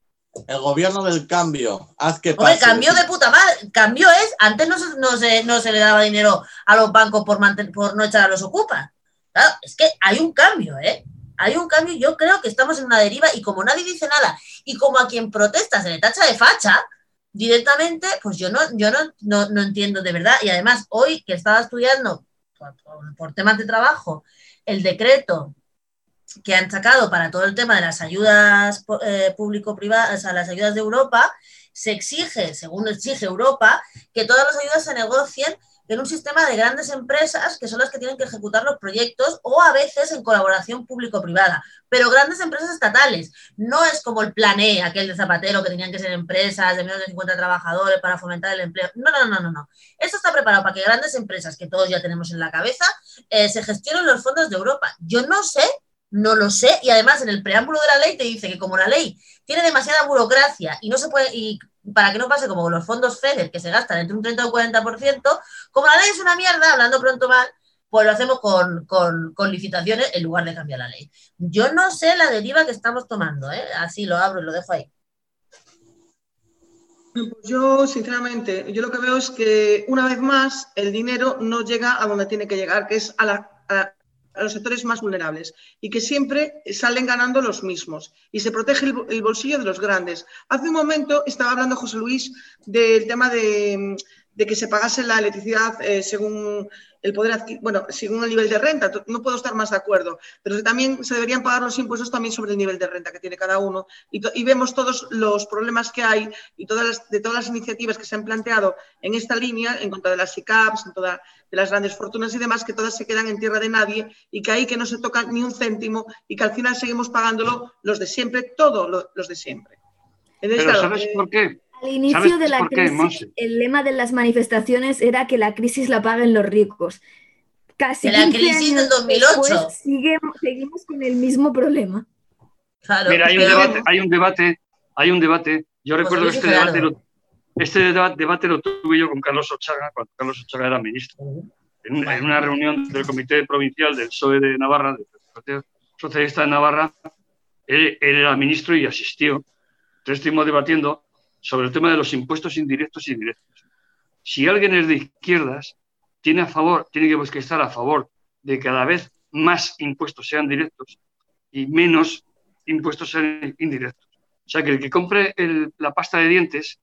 el gobierno del cambio, haz que pase. el cambio de puta madre, cambio es, antes no se, no se, le daba dinero a los bancos por, por no echar a los ocupas. Claro, es que hay un cambio, ¿eh? Hay un cambio, yo creo que estamos en una deriva y como nadie dice nada y como a quien protesta se le tacha de facha, directamente, pues yo no, yo no, no, entiendo de verdad. Y además, hoy que estaba estudiando por temas de trabajo el decreto que han sacado para todo el tema de las ayudas eh, público-privadas, o sea, las ayudas de Europa, se exige, según exige Europa, que todas las ayudas se negocien en un sistema de grandes empresas que son las que tienen que ejecutar los proyectos o a veces en colaboración público-privada, pero grandes empresas estatales. No es como el plan E, aquel de Zapatero, que tenían que ser empresas de menos de 50 trabajadores para fomentar el empleo. No, no, no, no, no. Esto está preparado para que grandes empresas, que todos ya tenemos en la cabeza, eh, se gestionen los fondos de Europa. Yo no sé no lo sé. Y además en el preámbulo de la ley te dice que como la ley tiene demasiada burocracia y no se puede, para que no pase como los fondos FEDER que se gastan entre un 30 o 40%, como la ley es una mierda, hablando pronto mal, pues lo hacemos con, licitaciones en lugar de cambiar la ley. Yo no sé la deriva que estamos tomando, ¿eh? así lo abro y lo dejo ahí. Pues yo, sinceramente, yo lo que veo es que una vez más el dinero no llega a donde tiene que llegar, que es a, la, a los sectores más vulnerables y que siempre salen ganando los mismos y se protege el, bolsillo de los grandes. Hace un momento estaba hablando José Luis del tema de, de que se pagase la electricidad eh, según el poder adqui- bueno, según el nivel de renta. No puedo estar más de acuerdo, pero también se deberían pagar los impuestos también sobre el nivel de renta que tiene cada uno. Y, vemos todos los problemas que hay y todas las, de todas las iniciativas que se han planteado en esta línea, en contra de las SICAPs, en toda, de las grandes fortunas y demás, que todas se quedan en tierra de nadie y que ahí que no se toca ni un céntimo y que al final seguimos pagándolo los de siempre, todos lo- los de siempre. Pero ¿sabes eh, por qué? Al inicio ¿Sabes de la qué, crisis, Monse? el lema de las manifestaciones era que la crisis la paguen los ricos. Casi De la 15 crisis años del 2008. después, seguimos, seguimos con el mismo problema. Claro, Mira, hay un debate, hay un debate, hay un debate. Yo José recuerdo que este debate, lo, este deba- debate lo tuve yo con Carlos Ochaga, cuando Carlos Ochaga era ministro. En, un- en una reunión del Comité Provincial del PSOE de Navarra, del Partido Socialista de Navarra, él, él era ministro y asistió. Entonces estuvimos debatiendo sobre el tema de los impuestos indirectos y directos. Si alguien es de izquierdas, tiene a favor, tiene que estar a favor de que cada vez más impuestos sean directos y menos impuestos sean indirectos. O sea, que el que compre la pasta de dientes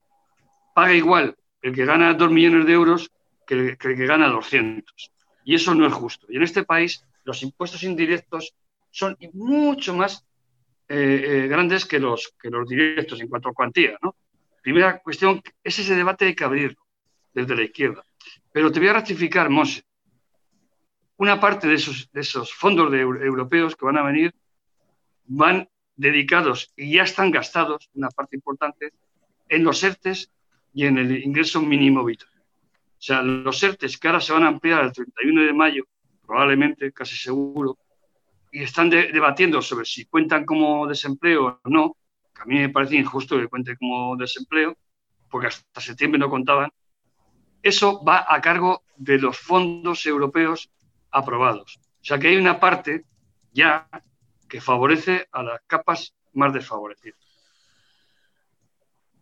paga igual el que gana 2 millones de euros que el, que el que gana 200. Y eso no es justo. Y en este país los impuestos indirectos son mucho más eh, eh, grandes que los, que los directos en cuanto a cuantía. ¿no? Primera cuestión, es ese debate hay que abrirlo desde la izquierda. Pero te voy a ratificar, Monse, una parte de esos, de esos fondos de eu- europeos que van a venir van dedicados y ya están gastados, una parte importante, en los ERTES y en el ingreso mínimo vital. O sea, los ERTES que ahora se van a ampliar al 31 de mayo, probablemente, casi seguro, y están de- debatiendo sobre si cuentan como desempleo o no, a mí me parece injusto que cuente como desempleo, porque hasta septiembre no contaban, eso va a cargo de los fondos europeos aprobados. O sea que hay una parte ya que favorece a las capas más desfavorecidas.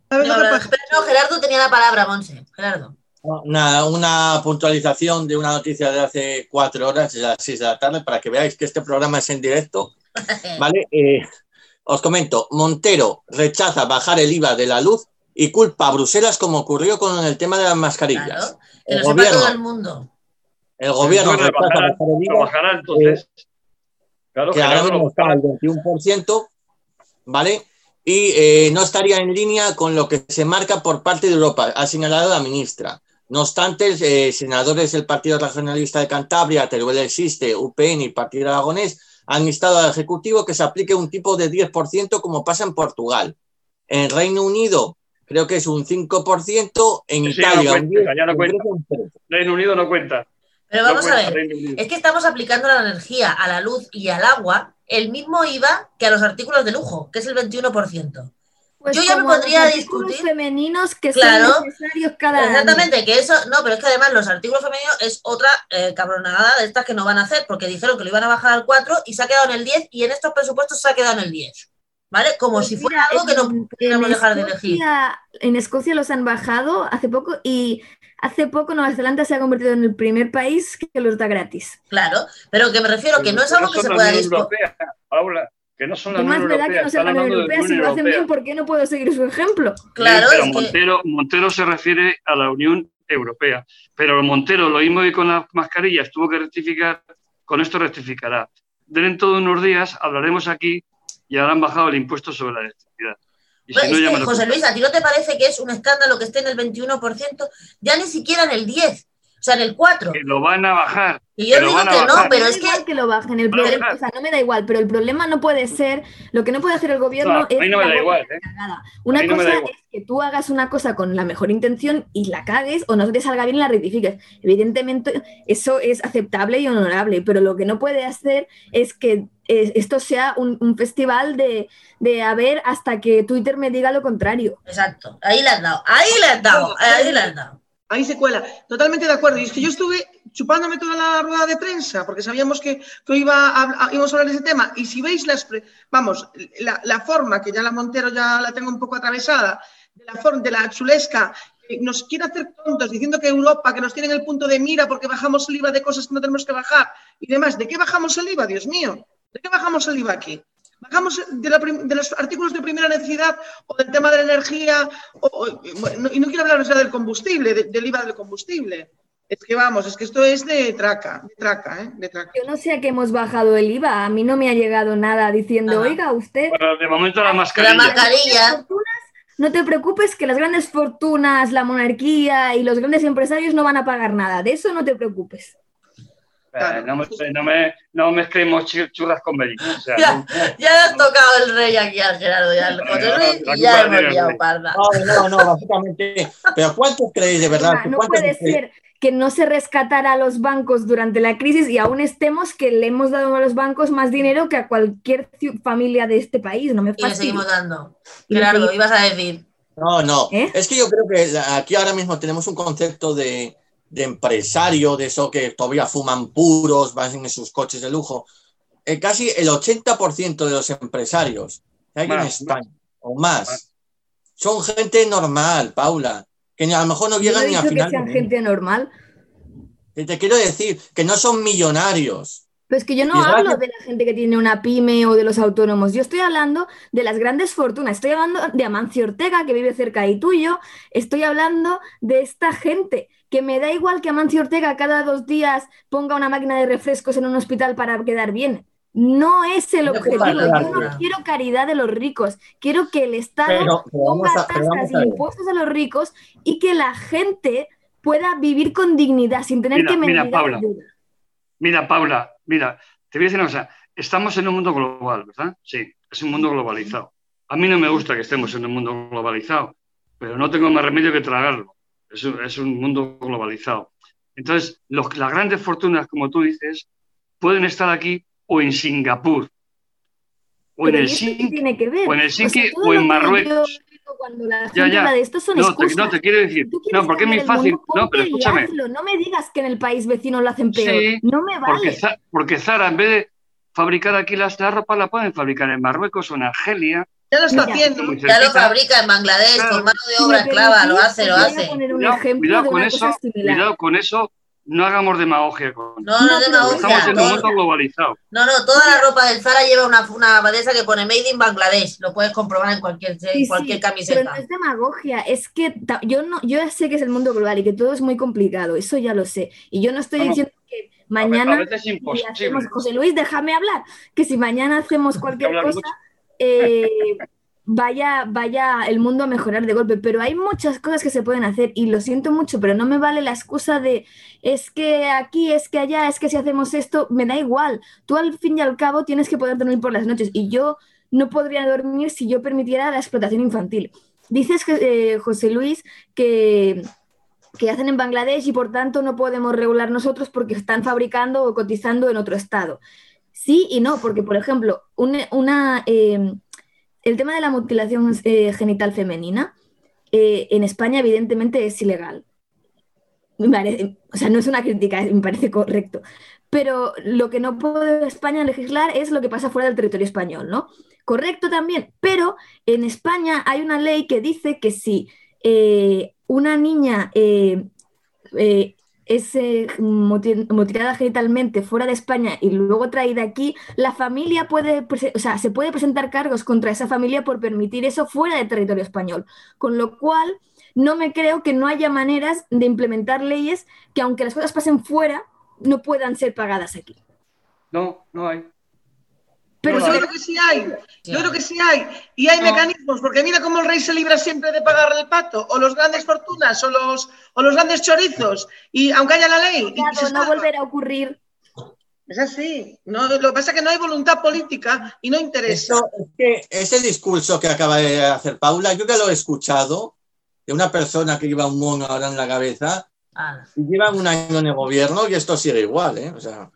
¿sabes No, no, Gerardo tenía la palabra, Monse. Gerardo. Nada, una puntualización de una noticia de hace cuatro horas, de las seis de la tarde, para que veáis que este programa es en directo. ¿Vale? Eh, os comento, Montero rechaza bajar el IVA de la luz y culpa a Bruselas como ocurrió con el tema de las mascarillas. Claro, que El lo sepa gobierno, todo el mundo. el gobierno rechaza bajará- bajar el IVA, Trabajará entonces. Claro, que ahora mismo está al 21%, ¿vale? Y eh, no estaría en línea con lo que se marca por parte de Europa, ha señalado la ministra. No obstante, eh, senadores del Partido Regionalista de Cantabria, Teruel Existe, UPN y Partido Aragonés han instado al Ejecutivo que se aplique un tipo de 10% como pasa en Portugal. En Reino Unido creo que es un 5%, en Sí, ya Italia no un cuenta, 10%, ya no en cuenta. Grecia un 13%. Reino Unido no cuenta. Pero no vamos a ver, es que estamos aplicando a la energía, a la luz y al agua el mismo IVA que a los artículos de lujo, que es el 21%. Pues Yo ya me podría artículos discutir. femeninos que Claro. son necesarios cada año. Exactamente, que eso, no, pero es que además los artículos femeninos es otra eh, cabronada de estas que no van a hacer, porque dijeron que lo iban a bajar al 4 y se ha quedado en el 10 y en estos presupuestos se ha quedado en el 10. ¿Vale? Como Pues si mira, fuera algo que no en- en dejar de elegir. En Escocia los han bajado hace poco y hace poco Nueva Zelanda se ha convertido en el primer país que los da gratis. Claro, pero que me refiero que no es algo que se pueda discutir. Europea, que no son la Unión da que Europea, no sea la Unión Europea. Si lo hacen Europea. bien, ¿por qué no puedo seguir su ejemplo? Claro, pero es que- Montero, Montero se refiere a la Unión Europea. Pero Montero, lo mismo que con las mascarillas, tuvo que rectificar, con esto rectificará. Dentro de unos días hablaremos aquí y habrán bajado el impuesto sobre la electricidad. Y Bueno, si no, es que, José. Luis, ¿a ti no te parece que es un escándalo que esté en el 21%? Ya ni siquiera en el 10, o sea, en el 4. Que lo van a bajar. Y yo que digo a que no, pero es que que lo bajen. El a problema, o sea, no me da igual, pero el problema no puede ser, lo que no puede hacer el gobierno No, a es mí no me la da igual, ¿eh? cagada. Una A no cosa igual. es que tú hagas una cosa con la mejor intención y la cagues o no te salga bien y la rectifiques. Evidentemente eso es aceptable y honorable, pero lo que no puede hacer es que eh, esto sea un, un festival de, de a ver hasta que Twitter me diga lo contrario. Exacto, ahí le has dado, ahí le has dado, ahí le has dado. Ahí se cuela. Totalmente de acuerdo. Y es que yo estuve chupándome toda la rueda de prensa porque sabíamos que, que iba a, íbamos a hablar de ese tema. Y si veis las, vamos, la, la forma que ya la Montero ya la tengo un poco atravesada de la, forma, de la chulesca que nos quiere hacer tontos diciendo que Europa, que nos tiene en el punto de mira porque bajamos el IVA de cosas que no tenemos que bajar y demás. ¿De qué bajamos el IVA, Dios mío? ¿De qué bajamos el IVA aquí? Bajamos de, la de los artículos de primera necesidad o del tema de la energía, o- o- bueno, y no quiero hablar o sea, del combustible, de- del IVA del combustible. Es que vamos, es que esto es de traca, de traca, ¿eh? De traca. Yo no sé a qué hemos bajado el IVA. A mí no me ha llegado nada diciendo, oiga, usted. Bueno, de momento la La mascarilla. mascarilla. fortunas, no te preocupes que las grandes fortunas, la monarquía y los grandes empresarios no van a pagar nada. De eso no te preocupes. Eh, no, me, no, me, no mezclemos churras con bellitas. O sea, Ya, no- ya le has tocado el rey aquí al Gerardo y al José Luis La y ya hemos el liado rey. parda. No, no, no, básicamente. Pero ¿cuántos creéis de verdad? No ¿Cuántos puede creéis? ser que no se rescatara a los bancos durante la crisis y aún estemos que le hemos dado a los bancos más dinero que a cualquier familia de este país. No me Y le seguimos dando. Gerardo, ibas a decir. No, no. ¿Eh? Es que yo creo que aquí ahora mismo tenemos un concepto de, de empresario, de eso que todavía fuman puros, van en sus coches de lujo. Eh, casi el 80% de los empresarios que hay en Más, España, o más, Más. son gente normal, Paula, que a lo mejor no Yo no llegan ni a que final de sean gente normal. Que Te quiero decir que no son millonarios. Pero es que yo no hablo de la gente que tiene una pyme o de los autónomos. Yo estoy hablando de las grandes fortunas. Estoy hablando de Amancio Ortega, que vive cerca de tuyo. Estoy hablando de esta gente que me da igual que Amancio Ortega cada dos días ponga una máquina de refrescos en un hospital para quedar bien. No es el objetivo. Yo no quiero caridad de los ricos. Quiero que el Estado Pero, pero vamos ponga a, tasas y impuestos a los ricos y que la gente pueda vivir con dignidad sin tener Mira, que mira, mendigar Paula. Mira, Paula, mira, te voy a decir una cosa. Estamos en un mundo global, ¿verdad? Sí, es un mundo globalizado. A mí no me gusta que estemos en un mundo globalizado, pero no tengo más remedio que tragarlo. Es un, es un mundo globalizado. Entonces, los- las grandes fortunas, como tú dices, pueden estar aquí o en Singapur, o en Pero el ¿y esto qué Helsinki, tiene que ver? o en el O sea, Helsinki todo o en Marruecos. Cuando la Ya, gente ya. habla de esto son No te, no, te quiero decir. No, porque es muy fácil. mundo, No, pero escúchame. hazlo. No me digas que en el país vecino lo hacen peor. Sí, no me Porque, vale. Za- porque Zara, en vez de fabricar aquí las, la ropa, la pueden fabricar en Marruecos o en Argelia. Ya lo está Mira. haciendo. Ya lo fabrica en Bangladesh Claro. con mano de obra me esclava, lo hace, lo hace. Cuidado, con eso, cuidado con eso, no hagamos demagogia con No, no, No, es pero demagogia. Estamos en un mundo globalizado. No, no, toda la ropa del Zara lleva una, una abadesa que pone Made in Bangladesh. Lo puedes comprobar en cualquier, en Sí, cualquier sí, pero camiseta. no es demagogia, es que yo no, yo ya sé que es el mundo global y que todo es muy complicado, eso ya lo sé. Y yo no estoy diciendo que A mañana a veces es si imposible. hacemos, José Luis, déjame hablar, que si mañana hacemos cualquier cosa, mucho. Eh, vaya, vaya el mundo a mejorar de golpe. Pero hay muchas cosas que se pueden hacer y lo siento mucho, pero no me vale la excusa de es que aquí, es que allá, es que si hacemos esto, me da igual. Tú al fin y al cabo tienes que poder dormir por las noches y yo no podría dormir si yo permitiera la explotación infantil. Dices, eh, José Luis, que que hacen en Bangladesh y por tanto no podemos regular nosotros porque están fabricando o cotizando en otro estado. Sí y no, porque por ejemplo, un- una, eh, el tema de la mutilación eh, genital femenina eh, en España evidentemente es ilegal. Me parece- o sea, no es una crítica, me parece correcto. Pero lo que no puede España legislar es lo que pasa fuera del territorio español, ¿no? Correcto también, pero en España hay una ley que dice que si una niña es eh, muti- mutilada genitalmente fuera de España y luego traída aquí, la familia puede, o sea, se puede presentar cargos contra esa familia por permitir eso fuera del territorio español. Con lo cual, no me creo que no haya maneras de implementar leyes que aunque las cosas pasen fuera, no puedan ser pagadas aquí. No, no hay. Pero yo creo que sí hay, yo creo que sí hay. Y hay mecanismos, porque mira cómo el rey se libra siempre de pagar el pato, o los grandes fortunas, o los, o los grandes chorizos, y aunque haya la ley. y- y se no volverá a ocurrir. Es así. No, lo que pasa es que no hay voluntad política y no interesa. Esto, es que ese discurso que acaba de hacer Paula, yo que lo he escuchado de una persona que lleva un mono ahora en la cabeza Ah, y lleva un año en el gobierno y esto sigue igual, ¿eh? O sea,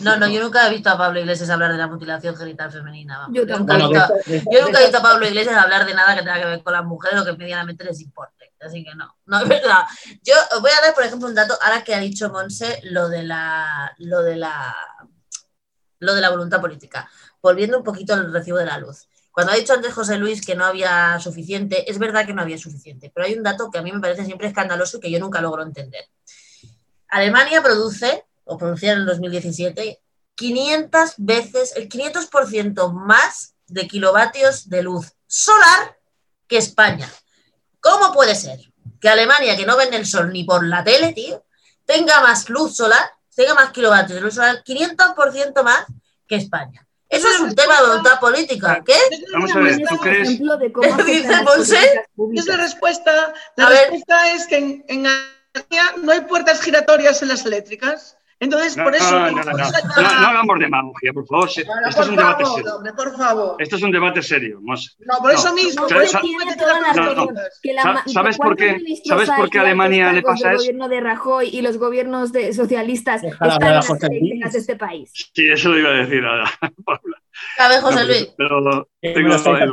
No, no, yo nunca he visto a Pablo Iglesias hablar de la mutilación genital femenina. vamos. Yo nunca he bueno, visto, de yo nunca he visto a Pablo Iglesias hablar de nada que tenga que ver con las mujeres o que medianamente les importe. Así que no, no es verdad. Yo os voy a dar, por ejemplo, un dato, ahora que ha dicho Monse, lo de la, lo de la, lo de la voluntad política. Volviendo un poquito al recibo de la luz. cuando ha dicho antes José Luis que no había suficiente, es verdad que no había suficiente, pero hay un dato que a mí me parece siempre escandaloso y que yo nunca logro entender. Alemania produce, o producía en el 2017, 500 veces, el 500% más de kilovatios de luz solar que España. ¿Cómo puede ser que Alemania, que no vende el sol ni por la tele, tío, tenga más luz solar, tenga más kilovatios de luz solar, 500% más que España? Eso es un tema de voluntad política. ¿Qué? Vamos a ver, ¿tú crees? ¿Qué dice Monse? Es la respuesta. La A ver. respuesta es que en, en Alemania no hay puertas giratorias en las eléctricas. Entonces, No, por eso. no, no, no, no, no, no hagamos demagogia, por favor. Esto es un debate favor, serio. hombre, por favor. Esto es un debate serio. No, por eso No. mismo. ¿sabes por ¿cuántos qué- sabes por qué a Alemania le pasa eso? gobierno de Rajoy y los gobiernos de socialistas están las José Luis. eléctricas de este país? Sí, eso lo iba a decir ahora. A ver, José Luis. Pero tengo el- A ver.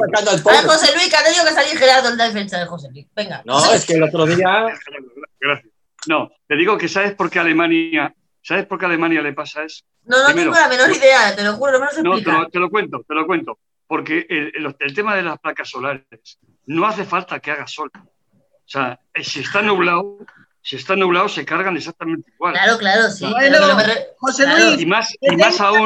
José Luis, que ha tenido que salir Gerardo en la defensa de José Luis. Venga. No, es que el otro día Gracias. No, te digo que sabes por qué Alemania, ¿sabes por qué a Alemania le pasa eso? No, no Primero. tengo la menor idea, te lo juro, no me lo sé No, te lo, te lo cuento, te lo cuento. Porque el, el- el tema de las placas solares no hace falta que haga sol. O sea, eh, si está nublado, si está nublado se cargan exactamente igual. Claro, claro, sí. Bueno, pero José Claro. Luis. Y más, y aún,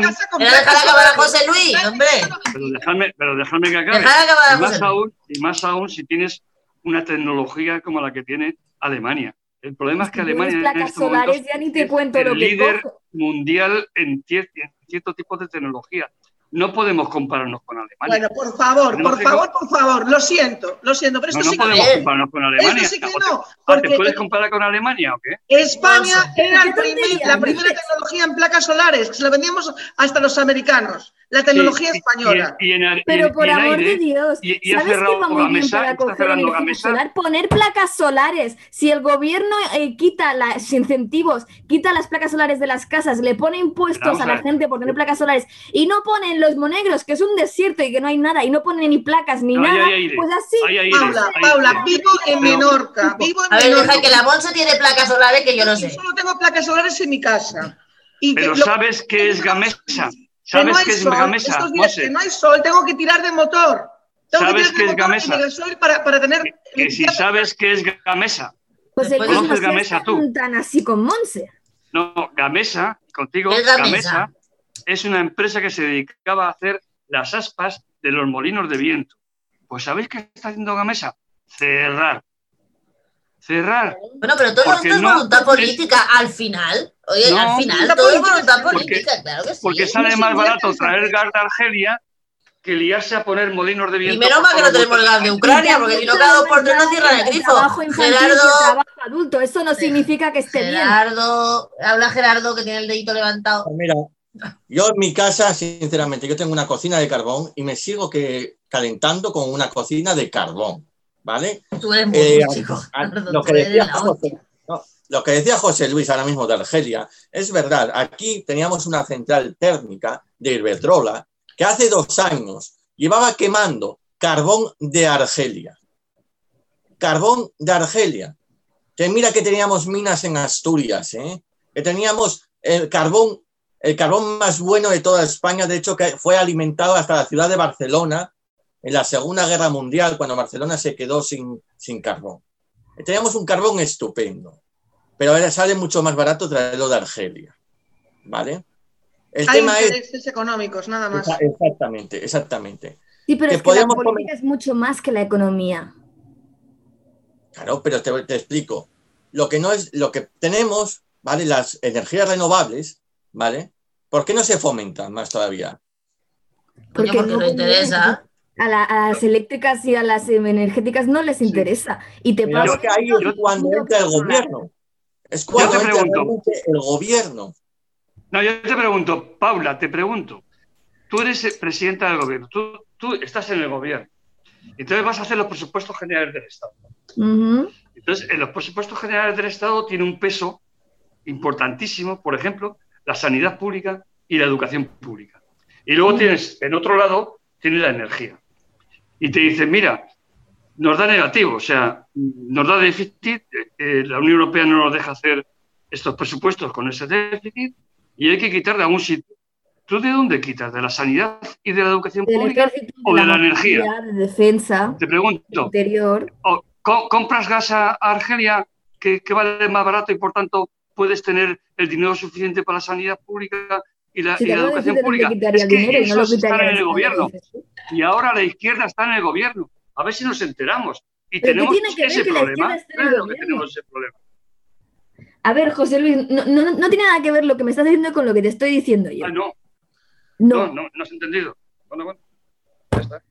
Pero dejar placas acabar a solares. José Luis, hombre. pero dejadme, pero dejadme que acabe. Dejar acabar a Y más aún, y más aún si tienes una tecnología como la que tiene Alemania. El problema es que Alemania en placas estos momentos solares, ya ni te es cuento lo el que líder coge. mundial en, en cierto tipo de tecnología. No podemos compararnos con Alemania. Bueno, por favor, Tenemos por que- favor, por favor. Lo siento, lo siento, pero no, esto no sí que podemos ver. compararnos con Alemania. Esto sí que ¿O te- no, ah, ¿Te porque puedes comparar con Alemania o qué? España Monse. era el ¿Qué primer- la primera tecnología en placas solares, que se la vendíamos hasta los americanos, la tecnología Sí, española. Y, en, y en- Pero y por amor aire, de Dios, y- y ha ¿sabes qué va muy bien para coger energía solar? Poner placas solares. Si el gobierno eh, quita los incentivos, quita las placas solares de las casas, le pone impuestos a a la gente por tener placas solares y no ponen los monegros, que es un desierto y que no hay nada, y no ponen ni placas ni No, nada, hay aire, pues así. Hay aire, Paula, hay Paula, vivo en Menorca, vivo en A ver, Menorca. deja que la Monse tiene placas solares que yo no sé. Solo tengo placas solares en mi casa. Y Pero lo- ¿sabes qué es Gamesa? Que no ¿Sabes hay qué es sol, Gamesa? estos días que no hay sol, tengo que tirar de motor. Tengo ¿Sabes que qué es tirar de motor Gamesa? para, para tener Que si sabes qué es Gamesa. Pues no conoces seas Gamesa tú. tan, así con Monse. No, Gamesa, contigo, ¿Qué es Gamesa? Gamesa es una empresa que se dedicaba a hacer las aspas de los molinos de viento. Pues ¿sabéis qué está haciendo Gamesa? Cerrar. Cerrar. Bueno, pero todo Porque esto es no- voluntad es- política al final. Oye, No, al final todo es política, voluntad porque- política, claro que sí. Porque sale no más barato traer gas de Argelia que liarse a poner molinos de viento. Y menos mal que no tenemos el gas de Ucrania, porque si no cada dos por tres no cierran el grifo. trabajo infantil y el Gerardo, trabajo adulto, eso no significa que esté bien. Gerardo, habla Gerardo que tiene el dedito levantado. Pues Mira, yo en mi casa, sinceramente, yo tengo una cocina de carbón y me sigo que calentando con una cocina de carbón, ¿vale? Tú eres Eh, que decía José, no, lo que decía José Luis ahora mismo de Argelia es verdad. Aquí teníamos una central térmica de Iberdrola que hace dos años llevaba quemando carbón de Argelia. Carbón de Argelia. Que mira que teníamos minas en Asturias, ¿eh? que teníamos el carbón, el carbón más bueno de toda España, de hecho que fue alimentado hasta la ciudad de Barcelona en la Segunda Guerra Mundial, cuando Barcelona se quedó sin, sin carbón. Teníamos un carbón estupendo, pero ahora sale mucho más barato traerlo de Argelia. ¿Vale? El Hay tema es. intereses económicos, nada más. Exa- Exactamente, exactamente. Sí, pero que es que la política es mucho más que la economía. Claro, pero te, te explico. Lo que no es, lo que tenemos, ¿vale? Las energías renovables, ¿vale? ¿Por qué no se fomentan más todavía? Coño, porque no interesa. A, la- a las eléctricas y a las energéticas no les interesa. Y te es que ahí es cuando entra el gobierno. Es cuando te pregunto. el gobierno. No, yo te pregunto, Paula, te pregunto. Tú eres presidenta del gobierno, tú, tú estás en el gobierno. Entonces vas a hacer los presupuestos generales del Estado. Entonces, en los presupuestos generales del Estado tiene un peso importantísimo, por ejemplo, la sanidad pública y la educación pública. Y luego tienes, en otro lado, tienes la energía. Y te dicen, mira, nos da negativo, o sea, nos da déficit, eh, la Unión Europea no nos deja hacer estos presupuestos con ese déficit y hay que quitar de algún sitio. ¿tú de dónde quitas? ¿De la sanidad y de la educación pública ejército, o de la maquinaria, energía? De defensa, Te pregunto, interior. o co- ¿compras gas a Argelia que, que vale más barato y por tanto puedes tener el dinero suficiente para la sanidad pública y la, Si y la educación pública? Es que dinero y no lo quitaría en el gobierno. Y ahora la izquierda está en el gobierno. A ver si nos enteramos. Y ¿Pero qué tenemos tiene que ver ese que la problema. izquierda esté en el Claro que tenemos ese problema. A ver, José Luis, no, no- no tiene nada que ver lo que me estás diciendo con lo que te estoy diciendo yo. Ah, no, No. no, no, no has entendido. Bueno, bueno, ya está.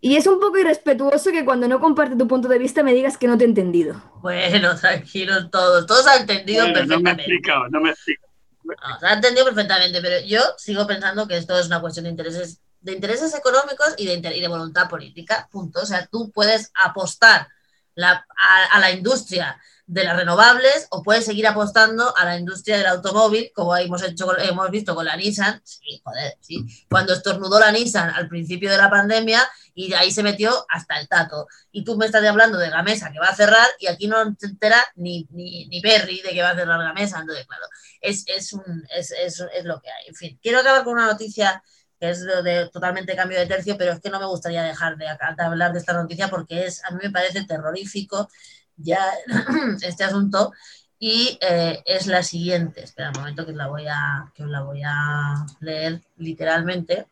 Y es un poco irrespetuoso que cuando no comparte tu punto de vista me digas que no te he entendido. Bueno, tranquilos todos, todos han entendido Bueno, no me he perfectamente. explicado, no me he explicado. No, se ha entendido perfectamente, pero yo sigo pensando que esto es una cuestión de intereses, de intereses económicos y de, y de voluntad política. Punto. O sea, tú puedes apostar la- a, la industria de las renovables o puedes seguir apostando a la industria del automóvil, como hemos hecho, hemos visto con la Nissan. Sí, joder, sí. Cuando estornudó la Nissan al principio de la pandemia y ahí se metió hasta el tato. Y tú me estás hablando de Gamesa que va a cerrar y aquí no se entera ni, ni, ni Berry de que va a cerrar Gamesa. Entonces, claro, es, es, un, es, es, es lo que hay. En fin, quiero acabar con una noticia que es de, totalmente cambio de tercio, pero es que no me gustaría dejar de, de hablar de esta noticia porque es, a mí me parece terrorífico. Ya este asunto. Y eh, es la siguiente. Espera un momento que la voy a, que os la voy a leer literalmente,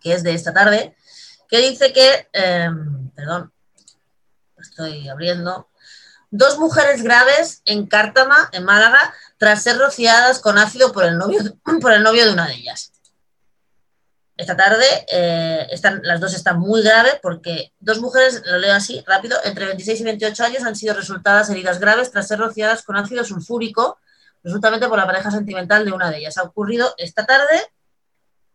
que es de esta tarde, que dice que, eh, perdón, estoy abriendo, Dos mujeres graves en Cártama, en Málaga, tras ser rociadas con ácido por el novio, por el novio de una de ellas. Esta tarde, eh, están, las dos están muy graves porque dos mujeres, lo leo así rápido, entre 26 y 28 años han sido resultadas heridas graves tras ser rociadas con ácido sulfúrico, resultamente por la pareja sentimental de una de ellas. Ha ocurrido esta tarde,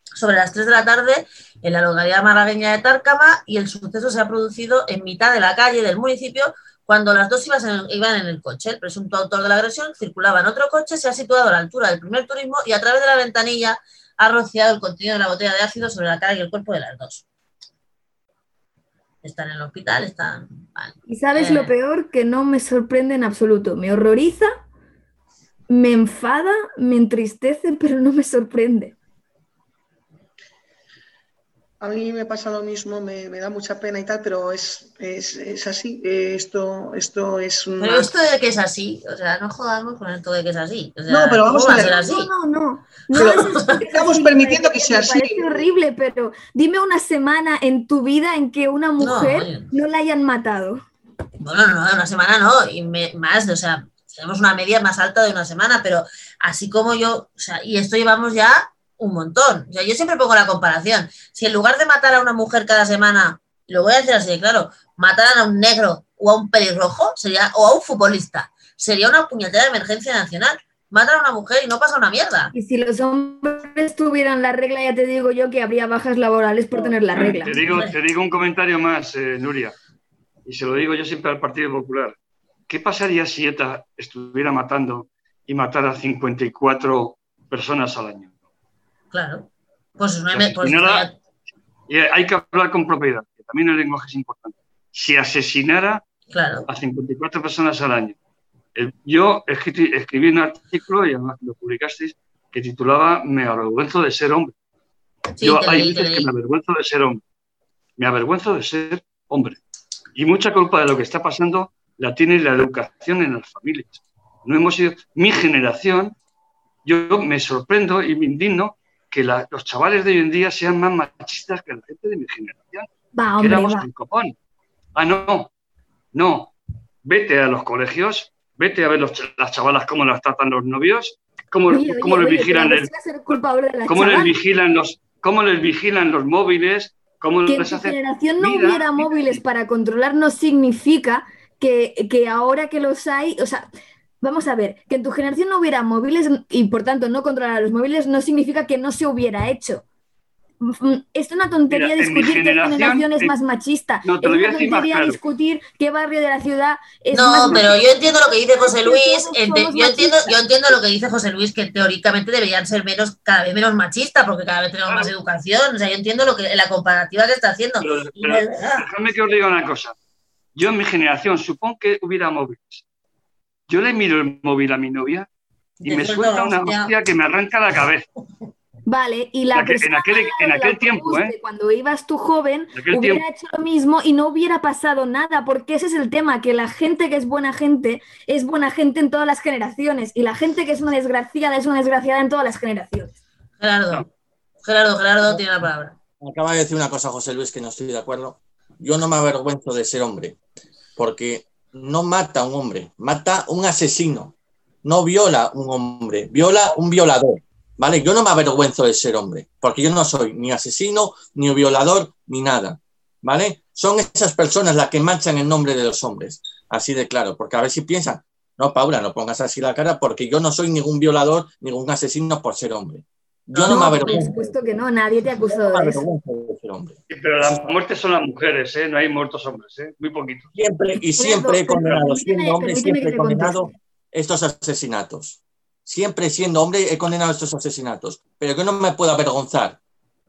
sobre las 3 de la tarde, en la localidad malagueña de Tárcama y el suceso se ha producido en mitad de la calle del municipio cuando las dos iban en, iban en el coche. El presunto autor de la agresión circulaba en otro coche, se ha situado a la altura del primer turismo y a través de la ventanilla ha rociado el contenido de la botella de ácido sobre la cara y el cuerpo de las dos. Están en el hospital, están... vale. Y sabes Eh. lo peor, que no me sorprende en absoluto. Me horroriza, me enfada, me entristece, pero no me sorprende. A mí me pasa lo mismo, me, me da mucha pena y tal, pero es, es, es así. Eh, esto, esto es una... Pero esto de que es así, o sea, no jodamos con esto de que es así. O sea, No, pero vamos ¿cómo a ver. ser así? No, no, no. es es estamos así, permitiendo que sea me así. parece horrible, pero dime una semana en tu vida en que una mujer no, la hayan matado. Bueno, no, una semana no, y me- más, o sea, tenemos una media más alta de una semana, pero así como yo, o sea, y esto llevamos ya un montón. O sea, yo siempre pongo la comparación. Si en lugar de matar a una mujer cada semana, lo voy a decir así de claro, mataran a un negro o a un pelirrojo, sería, o a un futbolista, sería una puñetera emergencia nacional. Matan a una mujer y no pasa una mierda. Y si los hombres tuvieran la regla, ya te digo yo que habría bajas laborales por tener la regla. Te digo, te digo un comentario más, eh, Nuria, y se lo digo yo siempre al Partido Popular. ¿Qué pasaría si ETA estuviera matando y matara a 54 personas al año? Claro. Pues, sea, me- si pues Y hay que hablar con propiedad, que también el lenguaje es importante. Si asesinara claro. a 54 personas al año. Yo escri- escribí un artículo, y además lo publicasteis, que titulaba Me avergüenzo de ser hombre. Sí, yo hay veces que me avergüenzo de ser hombre. Me avergüenzo de ser hombre. Y mucha culpa de lo que está pasando la tiene la educación en las familias. No hemos sido. Mi generación, yo me sorprendo y me indigno que la- los chavales de hoy en día sean más machistas que la gente de mi generación Va, que éramos va. el copón. Ah, no, no. Vete a los colegios, vete a ver los las chavalas cómo las tratan los novios, cómo, Oye, oye, cómo les oye, vigilan el- cómo les vigilan los, cómo les vigilan los móviles, cómo Que les generación no Mira, hubiera mira, móviles para controlar no significa que, que ahora que los hay, o sea, vamos a ver, que en tu generación no hubiera móviles y por tanto no controlar los móviles no significa que no se hubiera hecho. Mm, Es una tontería Mira, discutir qué generación, generación es más machista. No, te es lo voy a una decir más tontería claro. discutir qué barrio de la ciudad es No, más pero machista. yo entiendo lo que dice José Luis. ente- yo, entiendo, yo entiendo lo que dice José Luis, que teóricamente deberían ser menos, cada vez menos machistas, porque cada vez tenemos Claro. más educación. O sea, yo entiendo lo que, la comparativa que está haciendo. Pero- déjame que os diga una cosa. Yo en mi generación, supongo que hubiera móviles. Yo le miro el móvil a mi novia y me suelta la una hostia. hostia que me arranca la cabeza. Vale, y la En aquel- en aquel- en tiempo, ¿eh? que Cuando ibas tú joven, hubiera tiempo. hecho lo mismo y no hubiera pasado nada, porque ese es el tema, que la gente que es buena gente es buena gente en todas las generaciones y la gente que es una desgraciada es una desgraciada en todas las generaciones. Gerardo. No. Gerardo, Gerardo tiene la palabra. Acaba de decir una cosa, José Luis, que no estoy de acuerdo. Yo no me avergüenzo de ser hombre, porque no mata un hombre, mata un asesino. No viola un hombre, viola un violador. ¿Vale? Yo no me avergüenzo de ser hombre, porque yo no soy ni asesino, ni violador, ni nada. ¿Vale? Son esas personas las que manchan el nombre de los hombres. Así de claro, porque a ver si piensan, no, Paula, no pongas así la cara, porque yo no soy ningún violador, ningún asesino por ser hombre. Yo no, me por avergüenzo. supuesto que no, nadie te ha acusado no me de eso. Sí, Pero las muertes son las mujeres, ¿eh? No hay muertos hombres, ¿eh? Muy poquitos. Siempre y siempre he condenado, siendo hombre, siempre he condenado estos asesinatos. Siempre siendo hombre he condenado estos asesinatos. Pero que no me puedo avergonzar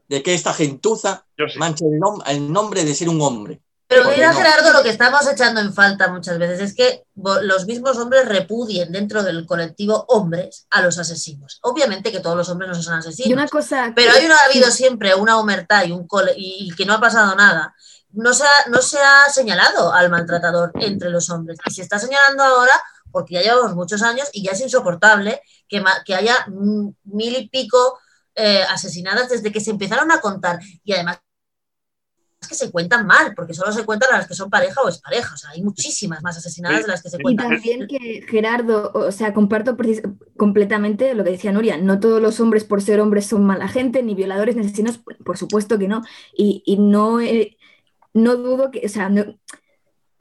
de que esta gentuza sí. manche el, nom- el nombre de ser un hombre. Pero mira, no. Gerardo, lo que estamos echando en falta muchas veces es que los mismos hombres repudien dentro del colectivo hombres a los asesinos. Obviamente que todos los hombres no son asesinos. Y una cosa Pero hay una, ha habido siempre una humertad y, un cole- y, y que no ha pasado nada. No se, ha, no se ha señalado al maltratador entre los hombres. Y se está señalando ahora porque ya llevamos muchos años y ya es insoportable que, que haya mil y pico eh, asesinadas desde que se empezaron a contar. Y además que se cuentan mal, porque solo se cuentan las que son pareja o es pareja. O sea, hay muchísimas más asesinadas de las que se Y cuentan. también que Gerardo, o sea, comparto completamente lo que decía Nuria, no todos los hombres por ser hombres son mala gente, ni violadores, ni asesinos, por- por supuesto que no, y, y no, eh, no dudo que, o sea, no-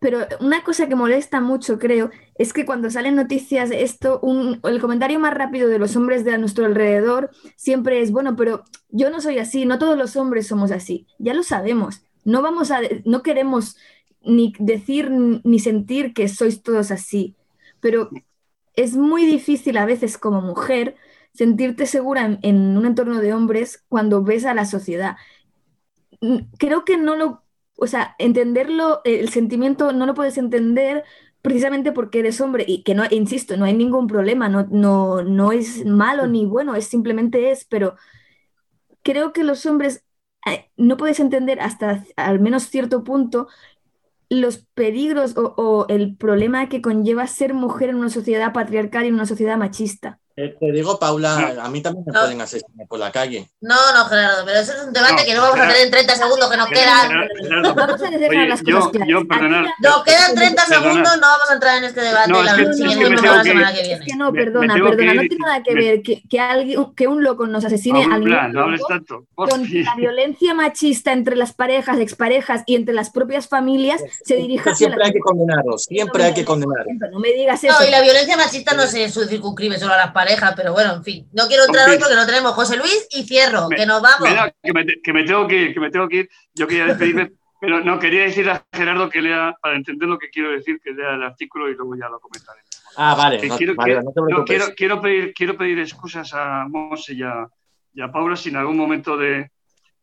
pero una cosa que molesta mucho, creo, es que cuando salen noticias de esto, un- el comentario más rápido de los hombres de a nuestro alrededor siempre es, bueno, pero yo no soy así, no todos los hombres somos así, ya lo sabemos, no vamos a, no queremos ni decir ni sentir que sois todos así, pero es muy difícil a veces como mujer sentirte segura en, un entorno de hombres cuando ves a la sociedad. Creo que no lo, o sea, entenderlo, el sentimiento no lo puedes entender precisamente porque eres hombre y que no, insisto, no hay ningún problema, no, no, no es malo ni bueno, es simplemente es, pero creo que los hombres no puedes entender hasta al menos cierto punto los peligros o, o el problema que conlleva ser mujer en una sociedad patriarcal y en una sociedad machista. Eh, te digo, Paula, No. a mí también me No. pueden asesinar por la calle. No, no, Gerardo, pero eso es un debate No, que no vamos a tener en 30 segundos, que nos quedan. Gerardo, Vamos a dejar Oye, las yo- cosas claras. yo, Nos quedan 30 Perdona. segundos, no vamos a entrar en este debate. No, la es que- siguiente es que la que semana que Es viene. que no, Me- me perdona, perdona, no tiene nada que me- ver que, que, alguien, que un loco nos asesine al Paula, mismo no hables tanto. Con fin. la violencia machista entre las parejas, exparejas y entre las propias familias se dirija Siempre la hay que condenarlos, siempre hay que condenarlos. No me digas eso. No, y la violencia machista no se circunscribe solo a las parejas, pero bueno, en fin. No quiero entrar En hoy porque no tenemos José Luis y cierro, Me- que nos vamos. Mira, que me, que me tengo que ir, que me tengo que ir. Yo quería despedirme, pero no, quería decir a Gerardo que lea, para entender lo que quiero decir, que lea el artículo y luego ya lo comentaré. Ah, vale, Que no, quiero, vale, que- no te no, preocupes. quiero, quiero pedir, quiero pedir excusas a Monse y a, y a Paula si en algún momento de,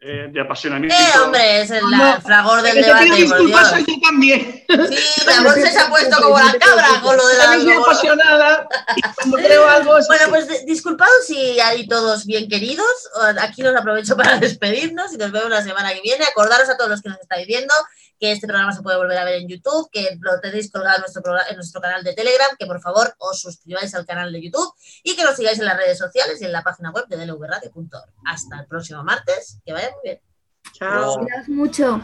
eh, de apasionamiento. Eh, hombre, es el, No, fragor del te pido debate, disculpas soy yo también. Sí, la bolsa se ha puesto como la cabra con lo de la. Como- apasionada y cuando creo algo... es Bueno, pues disculpados si hay todos bien queridos. Aquí los aprovecho para despedirnos y nos vemos la semana que viene. Acordaros a todos los que nos estáis viendo que este programa se puede volver a ver en YouTube, que lo tenéis colgado en nuestro, programa- en nuestro canal de Telegram, que por favor os suscribáis al canal de YouTube y que nos sigáis en las redes sociales y en la página web de dlvradio.org. Hasta el próximo martes, que vaya muy bien. Chao. Cuidaos mucho.